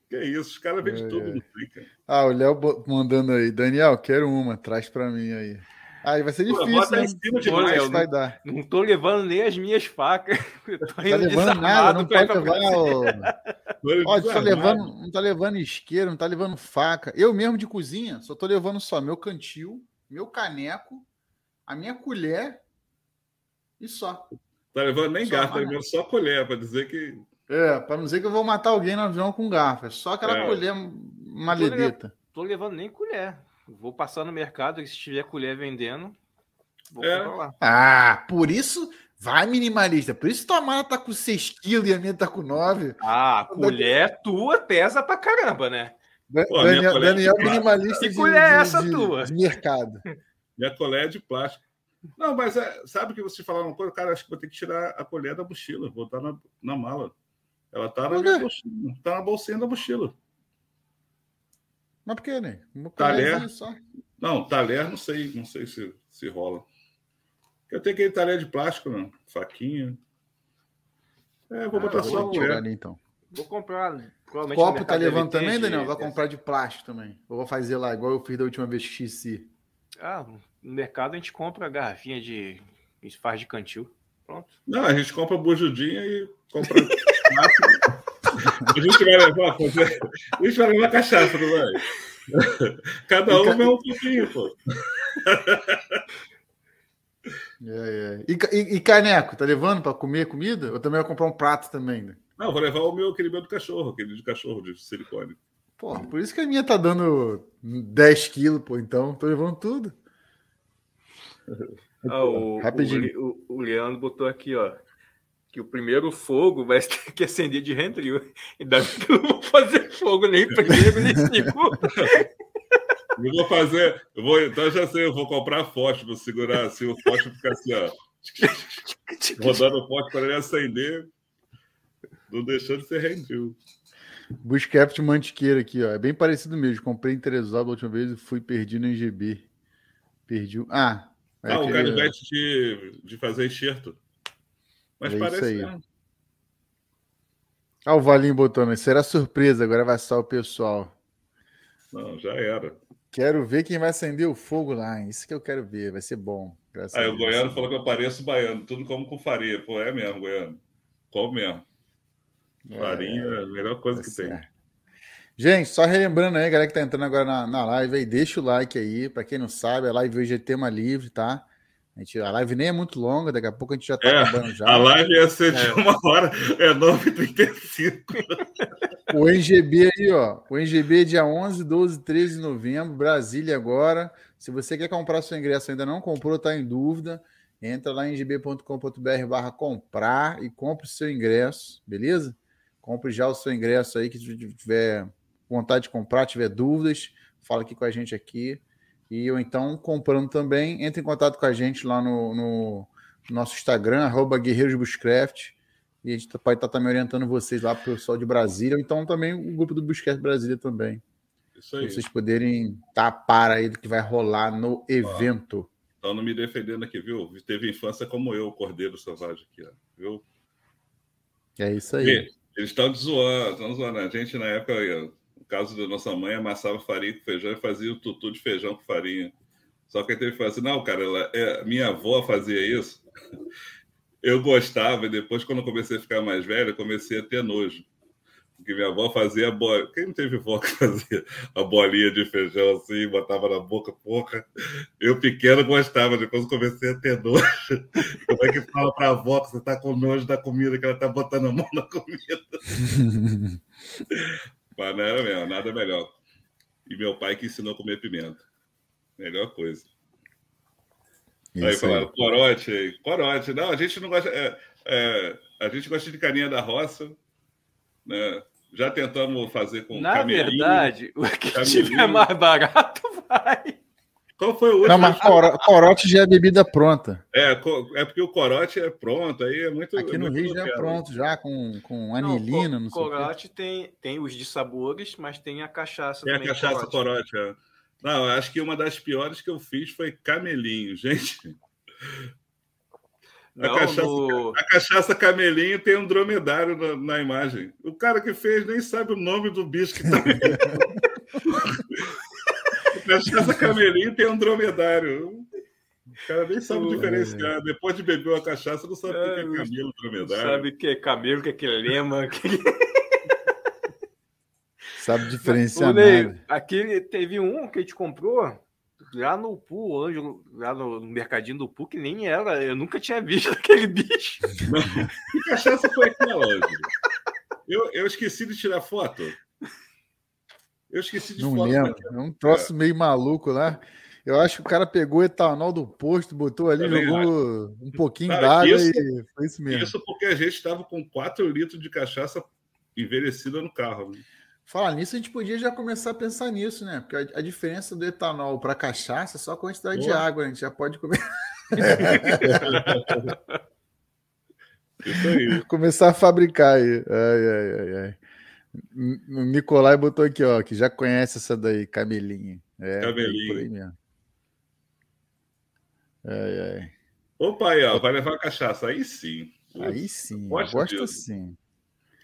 C: que é isso, os caras vendem é, tudo no trem, cara.
A: Ah, o Léo mandando aí. Daniel, quero uma, traz pra mim aí. Aí vai ser difícil, né?
B: Demais, vai não, dar. Não tô levando nem as minhas facas.
A: Tô tá levando nada, não pode levar. O... Ó, tá levando, não tá levando isqueiro, não tá levando faca. Eu mesmo de cozinha, só tô levando só meu cantil, meu caneco, a minha colher e só.
C: Tá levando nem garfo, tá levando só colher, para dizer que.
A: É, para não dizer que eu vou matar alguém no avião com garfo. É só aquela é. colher maledeta.
B: Tô, tô levando nem colher. Vou passar no mercado e se tiver colher vendendo,
A: vou é. lá. Ah, por isso vai minimalista. Por isso tua mala tá com 6 quilos e a minha tá com 9.
B: Ah, a colher tua pesa pra caramba, né?
A: Pô, Daniel, colher Daniel é minimalista
B: que colher é essa
A: de,
B: tua?
A: De mercado.
C: Minha colher é de plástico. Não, mas é, sabe que você falar uma coisa, cara, acho que vou ter que tirar a colher da mochila, botar na, na mala. Ela tá na, mochila, tá na bolsinha da mochila.
A: Mas por que, né?
C: Talher. Só. Não, talher não sei, não sei se, se rola. Eu tenho aquele talher de plástico, não. faquinha. É, vou ah, botar só
A: o ali, então.
B: Vou comprar.
A: Copo tá levando também, de... Daniel? Vai comprar de plástico também. Eu vou fazer lá, igual eu fiz da última vez que XC.
B: Ah, no mercado a gente compra garrafinha de. A gente faz de cantil. Pronto.
C: Não, a gente compra bujudinha e compra. A gente vai levar, a gente vai levar cachaça, não vai? Cada um é um pouquinho, pô.
A: É, é. E, e, e, caneco, tá levando para comer comida? Eu também vou comprar um prato também. Né?
C: Não, vou levar o meu, aquele meu do cachorro, aquele de cachorro de silicone.
A: Pô, por isso que a minha tá dando 10 quilos, pô, então tô levando tudo.
B: Ah, o, Rapidinho. O, o, Leandro botou aqui, ó que o primeiro fogo vai ter que acender de Rendril. Ainda bem que eu não vou fazer fogo nem primeiro, nem segundo.
C: Eu vou fazer, eu vou, então já sei, eu vou comprar forte, vou segurar assim, o forte ficar assim, ó. Rodando o forte para ele acender, não deixando de ser Rendril.
A: Buscapt Mantiqueira aqui, ó. É bem parecido mesmo. Comprei em Teresópolis a última vez e fui perdi no NGB. Perdi. Ah,
C: é ah, o canivete de, de fazer enxerto. Mas é parece aí. Que...
A: Ah, o Valinho botando. Será surpresa, agora vai só o pessoal.
C: Não, já era.
A: Quero ver quem vai acender o fogo lá. Isso que eu quero ver, vai ser bom.
C: Aí o Goiano falou que eu pareço baiano, tudo como com farinha. Pô, é mesmo, Goiano. Como mesmo. É, farinha é a melhor coisa que tem.
A: Gente, só relembrando aí, galera que tá entrando agora na, na live aí, deixa o like aí. Para quem não sabe, a live hoje é tema livre, tá? A, gente, a live nem é muito longa, daqui a pouco a gente já está é, acabando já.
C: A live ia ser de é. uma hora, é 9h35.
A: o NGB aí, ó. O NGB é dia 11, 12, 13 de novembro, Brasília agora. Se você quer comprar seu ingresso ainda não comprou, está em dúvida, entra lá em ngb.com.br barra comprar e compre o seu ingresso, beleza? Compre já o seu ingresso aí, que tiver vontade de comprar, tiver dúvidas, fala aqui com a gente aqui e ou então comprando também, entre em contato com a gente lá no, no nosso Instagram, arroba guerreirosbushcraft, e a gente pode estar também orientando vocês lá para o pessoal de Brasília, ou então também o grupo do Bushcraft Brasília também. Isso aí. Pra vocês poderem estar a par aí do que vai rolar no evento.
C: Estão não me defendendo aqui, viu? Teve infância como eu, o Cordeiro Selvagem aqui, ó, viu?
A: É isso aí. E,
C: eles estão zoando, estão zoando a gente na época caso da nossa mãe, amassava farinha com feijão e fazia o tutu de feijão com farinha. Só que teve que falar assim, não, cara, ela, é, minha avó fazia isso. Eu gostava, e depois, quando eu comecei a ficar mais velho, eu comecei a ter nojo. Porque minha avó fazia a bola. Quem não teve avó que fazia a bolinha de feijão assim, botava na boca, porra. Eu pequeno gostava, depois comecei a ter nojo. Como é que fala pra avó que você tá com nojo da comida, que ela tá botando a mão na comida? Era mesmo, nada melhor. E meu pai que ensinou a comer pimenta. Melhor coisa. Isso aí falaram, corote, corote. Não, a gente não gosta. É, é, A gente gosta de carinha da roça, né? Já tentamos fazer com
B: Na verdade, o que camelinho. tiver mais barato vai.
C: Qual foi o último?
A: Não, mas corote já é bebida pronta.
C: É, é porque o corote é pronto, aí é muito.
A: Aqui no
C: muito
A: Rio já é pronto, já com, com anilina, não, não
B: sei Corote tem, tem os de sabores, mas tem a cachaça
C: tem também. Tem a cachaça corote, corote é. Não, acho que uma das piores que eu fiz foi camelinho, gente. Não, a, cachaça, no... a cachaça camelinho tem um dromedário na, na, imagem. O cara que fez nem sabe o nome do bicho que tá. cachaça camelinho tem um dromedário. O cara nem sabe diferenciar. Depois de beber uma cachaça, não sabe o que é, é camelo, dromedário.
B: Sabe o que é camelo, o que é lema. Que...
A: sabe diferenciar. Ney,
B: aqui teve um que a gente comprou lá no Pu, anjo, lá no, mercadinho do Pu, que nem era. Eu nunca tinha visto aquele bicho.
C: que cachaça foi aquela, Ângelo? Eu, eu esqueci de tirar foto. Eu esqueci de
A: Não foto lembro. É um troço é. meio maluco lá. Eu acho que o cara pegou etanol do posto, botou ali, Também jogou acho. um pouquinho d'água e foi isso mesmo.
C: Isso porque a gente estava com 4 litros de cachaça envelhecida no carro. Né?
A: Falar nisso, a gente podia já começar a pensar nisso, né? Porque a, a diferença do etanol para cachaça é só a quantidade Boa. de água, a gente já pode comer.
C: Isso aí.
A: Começar a fabricar aí. Ai, ai, ai, ai. O Nicolai botou aqui, ó, que já conhece essa daí, camelinha.
C: É, camelinha. Aí mesmo.
A: Ai, ai.
C: Opa, aí, ó, vai levar cachaça. Aí sim.
A: Aí sim, gosto sim.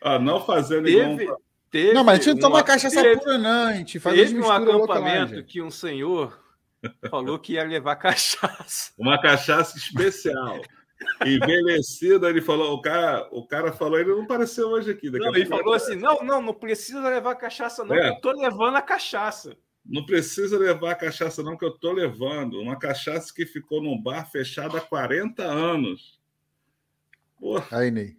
C: Ah, não fazendo
B: Teve... igual
A: Teve não, mas a gente não toma cachaça teve, pura, não. A gente faz
B: teve um acampamento que um senhor falou que ia levar cachaça.
C: Uma cachaça especial. Envelhecida, ele falou, o cara, o cara falou, ele não apareceu hoje aqui.
B: Não, ele falou assim: não, não, não precisa levar cachaça, não, é. eu tô levando a cachaça.
C: Não precisa levar a cachaça, não, que eu tô levando. Uma cachaça que ficou num bar fechado há 40 anos.
A: Porra. Aí, Ney.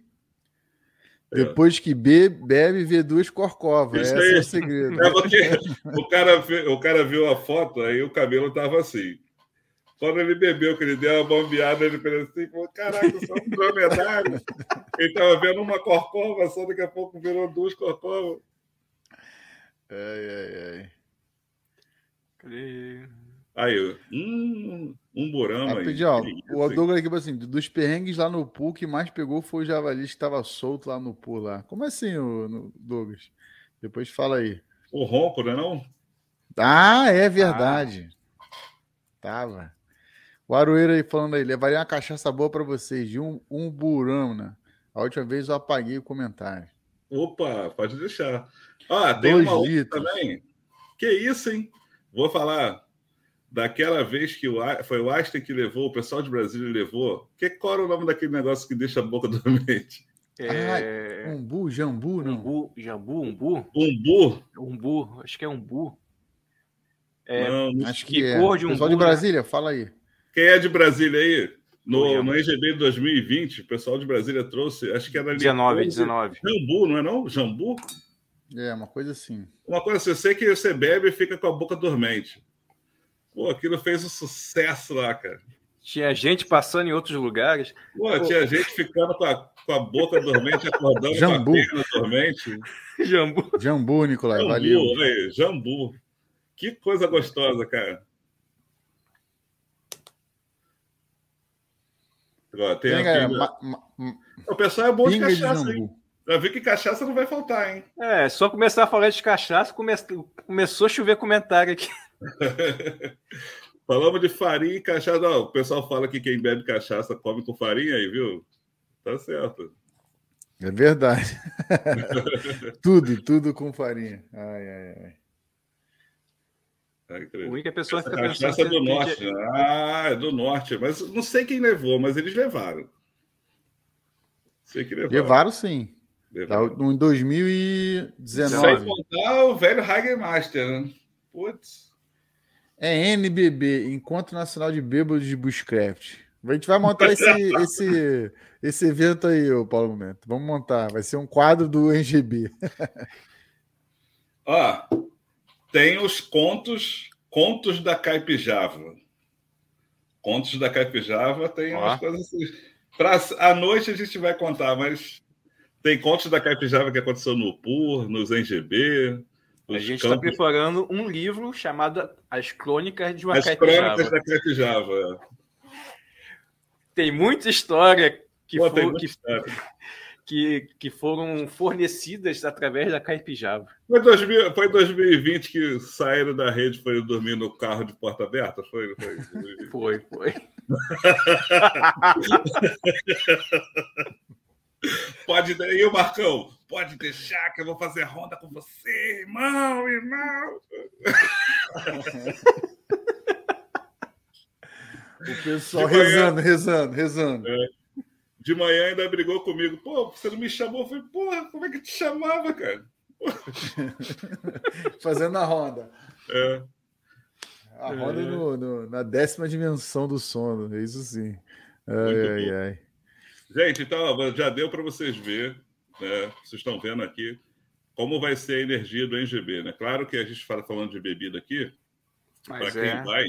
A: Depois que bebe, bebe vê duas corcovas. Esse é o segredo.
C: É porque o cara, o cara viu a foto, aí o cabelo tava assim. Quando ele bebeu, que ele deu uma bombeada, ele pensou assim, falou, caraca, eu sou um dromedário. ele tava vendo uma corcova, só daqui a pouco virou duas corcovas.
A: Ai, ai,
C: ai. Aí, um, um burama
A: aí. o Douglas aqui assim, dos perrengues lá no pool, que mais pegou foi o javali que estava solto lá no pool lá. Como assim, o, Douglas? Depois fala aí.
C: O ronco, não é não?
A: Ah, é verdade. Ah. Tava. O Aroeira aí falando aí, levaria uma cachaça boa para vocês, de um, um burama. A última vez eu apaguei o comentário.
C: Opa, pode deixar. Ah, tem Dois uma litros. também. Que isso, hein? Vou falar daquela vez que o, foi o Einstein que levou, o pessoal de Brasília levou. Que, qual era o nome daquele negócio que deixa a boca dormente?
A: É... Ah, umbu, jambu, não?
B: Umbu, jambu, umbu?
C: Umbu?
B: Umbu, acho que é umbu.
A: É, não, acho que, que é. cor de umbu. Pessoal de né? Brasília, né? fala aí.
C: Quem é de Brasília aí? No, no EGB de 2020, o pessoal de Brasília trouxe, acho que era...
B: 19, 19.
C: Jambu, não é não? Jambu?
A: É, uma coisa assim.
C: Uma coisa assim, eu sei que você bebe e fica com a boca dormente. Pô, aquilo fez um sucesso lá, cara.
B: Tinha gente passando em outros lugares.
C: Pô, Pô. tinha gente ficando com a, com a boca dormente, acordando
A: Jambu. com a perna
C: dormente.
A: Jambu. Jambu, Nicolai, Jambu, valeu.
C: Aí, Jambu. Que coisa gostosa, cara. Ó, tem né? ma, ma, o pessoal é bom de cachaça, de hein? Já vi que cachaça não vai faltar, hein?
B: É, só começar a falar de cachaça, come... começou a chover comentário aqui.
C: Falamos de farinha e cachaça. Não, o pessoal fala que quem bebe cachaça come com farinha aí, viu? Tá certo.
A: É verdade. tudo, tudo com farinha. Ai, ai, ai.
B: O único é a pessoa
C: fica pensando. Cachaça é do norte. Né? Ah, é do norte. Mas não sei quem levou, mas eles levaram.
A: Sei que levaram. Levaram sim. Levaram. Em 2019. Sem
C: contar o velho Hagermaster, né? Putz.
A: É NBB, Encontro Nacional de Bêbados de Bushcraft. A gente vai montar esse, esse, esse evento aí, ô Paulo Momento. Vamos montar. Vai ser um quadro do NGB.
C: Ó, tem os contos, contos da Caipijava. Contos da Caipijava tem Ó. umas coisas assim. Pra, à noite a gente vai contar, mas tem contos da Caipijava que aconteceu no PUR, nos NGB.
B: A gente está preparando um livro chamado As Crônicas de uma
C: As
B: Caipijava.
C: Crônicas da Caipijava.
B: Tem muita história que,
C: Pô,
B: for, que, que, que, foram fornecidas através da Caipijava.
C: Foi, 2000, foi 2020 que saíram da rede foi dormir no carro de porta aberta? Foi,
B: foi. foi, foi.
C: Pode e o Marcão, pode deixar que eu vou fazer ronda com você, irmão, irmão.
A: o pessoal rezando, rezando, rezando.
C: É. De manhã ainda brigou comigo. Pô, você não me chamou? Eu falei, porra, como é que te chamava, cara?
A: Fazendo a ronda.
C: É.
A: A roda é. no, no, na décima dimensão do sono, é isso sim. Ai, ai, ai.
C: Gente, então já deu para vocês ver, né? Vocês estão vendo aqui como vai ser a energia do NGB, né? Claro que a gente fala falando de bebida aqui, para quem é... vai,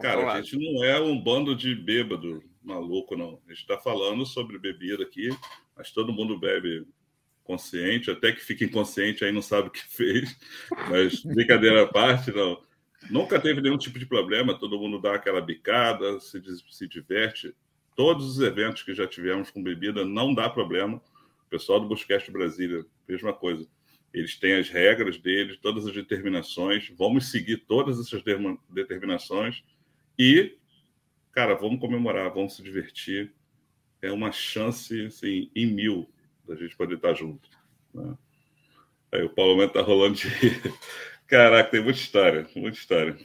C: cara, a gente não é um bando de bêbado maluco, não. A gente está falando sobre bebida aqui, mas todo mundo bebe consciente, até que fica inconsciente aí não sabe o que fez. Mas brincadeira à parte, não. Nunca teve nenhum tipo de problema, todo mundo dá aquela bicada, se, se diverte. Todos os eventos que já tivemos com bebida não dá problema. O pessoal do Buscast Brasília, mesma coisa. Eles têm as regras deles, todas as determinações. Vamos seguir todas essas determinações e, cara, vamos comemorar, vamos se divertir. É uma chance assim, em mil da gente poder estar junto. Né? Aí o Paulo Mento tá rolando de. Caraca, tem muita história, muita história.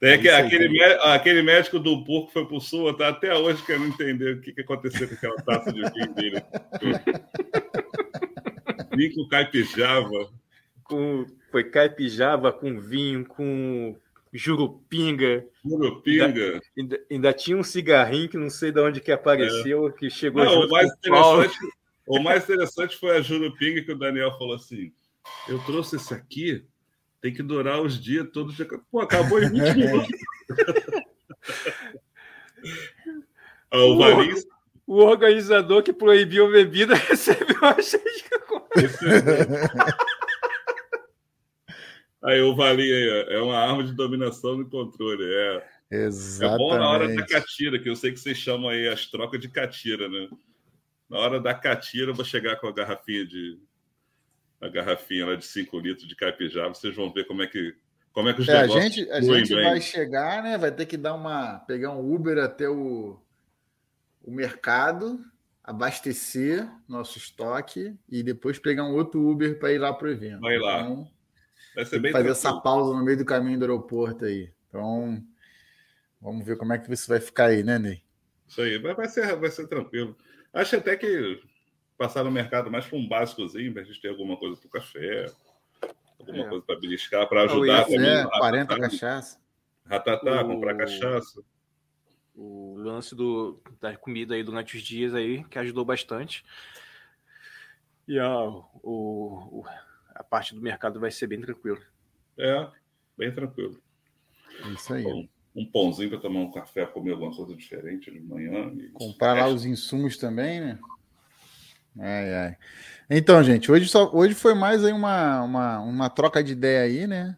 C: Tem aquele, aquele, aquele, médico do porco foi pro sul, tá até hoje querendo entender o que, que aconteceu com aquela taça de vinho dele. vinho com caipijava.
B: Com, foi caipijava com vinho, com jurupinga.
C: Jurupinga.
B: Ainda, ainda, tinha um cigarrinho que não sei de onde que apareceu, é. que chegou
C: não, o mais, interessante, o mais interessante foi a jurupinga que o Daniel falou assim, eu trouxe esse aqui tem que durar os dias todos. Pô, acabou em 20 minutos.
B: o, o organizador que proibiu bebida recebeu a gente.
C: Aí o Valinho é uma arma de dominação no controle. É,
A: Exatamente.
C: é bom na hora da catira, que eu sei que vocês chamam aí as trocas de catira, né? Na hora da catira, eu vou chegar com a garrafinha de, a garrafinha lá de 5 litros de caipijá, vocês vão ver como é que como é que os
A: é, a gente, a gente vai chegar, né? Vai ter que dar uma pegar um Uber até o, o mercado, abastecer nosso estoque e depois pegar um outro Uber para ir lá para o evento.
C: Vai lá. Então,
A: vai ser bem fazer tranquilo. essa pausa no meio do caminho do aeroporto aí. Então, vamos ver como é que isso vai ficar aí, né, Ney?
C: Isso aí, vai, vai, ser, vai ser tranquilo. Acho até que passar no mercado mais para um básicozinho, para a gente ter alguma coisa para o café, alguma é. coisa para beliscar, para ajudar
A: também. É, 40 cachaça.
C: Ratatá, o... comprar cachaça.
B: O lance do, da comida aí durante os dias aí, que ajudou bastante. E a, o, a parte do mercado vai ser bem tranquilo.
C: É, bem tranquilo.
A: Isso aí. Bom,
C: um pãozinho para tomar um café, comer alguma coisa diferente de manhã.
A: Comprar lá os insumos também, né? Ai, ai. Então, gente, hoje, só, hoje foi mais aí uma, uma, uma troca de ideia aí, né?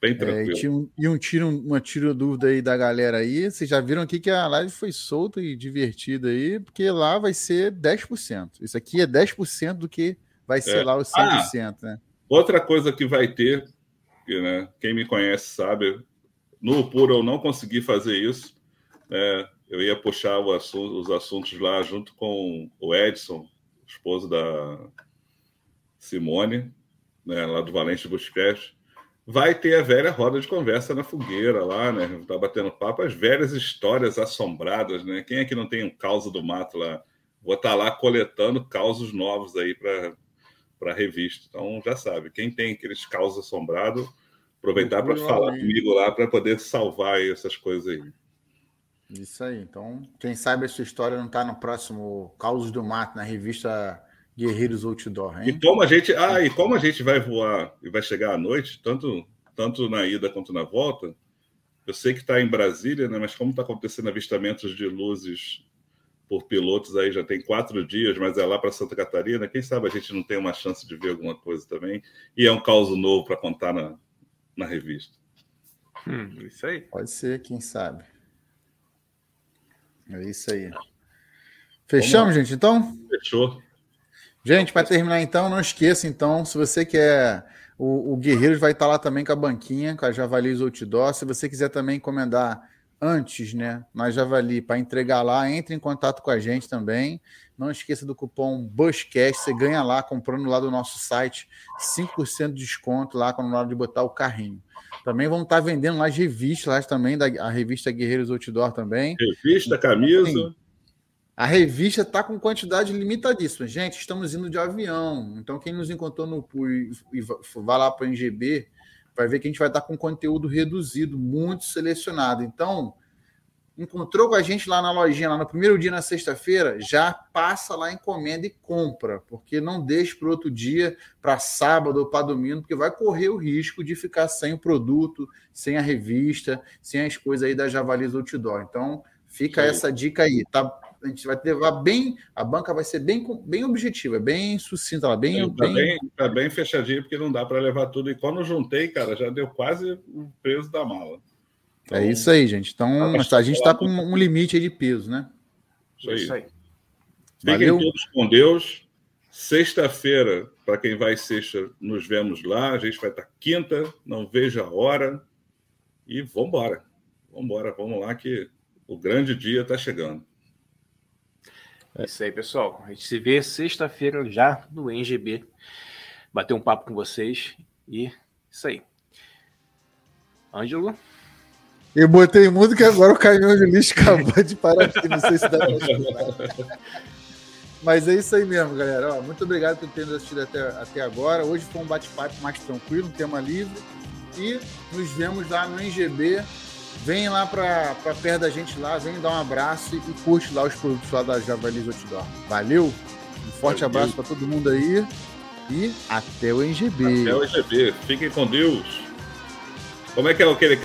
C: Bem tranquilo.
A: É, e, um, e um tiro, uma tiro dúvida aí da galera aí. Vocês já viram aqui que a live foi solta e divertida aí, porque lá vai ser 10%. Isso aqui é 10% do que vai ser é. lá os 100%, ah, né?
C: Outra coisa que vai ter, que, né, quem me conhece sabe, no Puro eu não consegui fazer isso. Né, eu ia puxar assunto, os assuntos lá junto com o Edson, esposo da Simone, né, lá do Valente Busquets, vai ter a velha roda de conversa na fogueira lá, né? Tá batendo papo, as velhas histórias assombradas, né? Quem é que não tem um caos do mato lá? Vou estar tá lá coletando causos novos aí para para revista. Então já sabe, quem tem aqueles causos assombrados, aproveitar para falar comigo lá para poder salvar essas coisas aí.
A: Isso aí. Então, quem sabe a sua história não está no próximo Causos do Mato, na revista Guerreiros Outdoor. Hein?
C: E como a gente. Ah, e como a gente vai voar e vai chegar à noite, tanto, tanto na ida quanto na volta, eu sei que está em Brasília, né? Mas como está acontecendo avistamentos de luzes por pilotos aí já tem quatro dias, mas é lá para Santa Catarina. Quem sabe a gente não tem uma chance de ver alguma coisa também. E é um caos novo para contar na, na revista.
B: Hum, isso aí.
A: Pode ser, quem sabe. É isso aí. Fechamos, gente, então?
C: Fechou.
A: Gente, para terminar então, não esqueça então, se você quer o, o Guerreiros vai estar lá também com a banquinha, com a Javalis Outdoor. Se você quiser também encomendar antes, né, na Javali, para entregar lá, entre em contato com a gente também. Não esqueça do cupom BUSCAST, você ganha lá, comprando lá do nosso site, 5% de desconto lá quando na hora de botar o carrinho. Também vamos estar vendendo lá as revistas lá também, da, a revista Guerreiros Outdoor também.
C: Revista, camisa.
A: A revista está com quantidade limitadíssima. Gente, estamos indo de avião. Então, quem nos encontrou no e vai lá para o NGB, vai ver que a gente vai estar com conteúdo reduzido, muito selecionado. Então, encontrou com a gente lá na lojinha, lá no primeiro dia, na sexta-feira, já passa lá, encomenda e compra, porque não deixe para outro dia, para sábado ou para domingo, porque vai correr o risco de ficar sem o produto, sem a revista, sem as coisas aí da Javalis Outdoor. Então, fica Sim. essa dica aí, tá? A gente vai levar bem, a banca vai ser bem, bem objetiva, bem sucinta, lá, bem,
C: tá bem... bem, tá bem fechadinho, porque não dá para levar tudo. E quando juntei, cara, já deu quase o peso da mala.
A: Então, é isso aí, gente. Então, a gente está com um limite de peso, né?
C: Isso aí. Isso aí. Fiquem Valeu. todos com Deus. Sexta-feira, para quem vai sexta, nos vemos lá. A gente vai estar quinta, não vejo a hora. E vamos embora. Vamos embora, vamos lá que o grande dia está chegando.
B: É isso aí, pessoal. A gente se vê sexta-feira já no NGB. Bater um papo com vocês e isso aí. Ângelo?
A: Eu botei música agora o caminhão de lixo acabou de parar aqui, não sei se dá pra Mas é isso aí mesmo, galera. Ó, muito obrigado por ter nos assistido até, até agora. Hoje foi um bate-papo mais tranquilo, um tema livre. E nos vemos lá no NGB Vem lá para perto da gente lá, vem dar um abraço e curte lá os produtos lá da Javalis Outdoor. Valeu? Um forte abraço para todo mundo aí e até o NGB.
C: Até o NGB. Fiquem com Deus. Como é que é aquele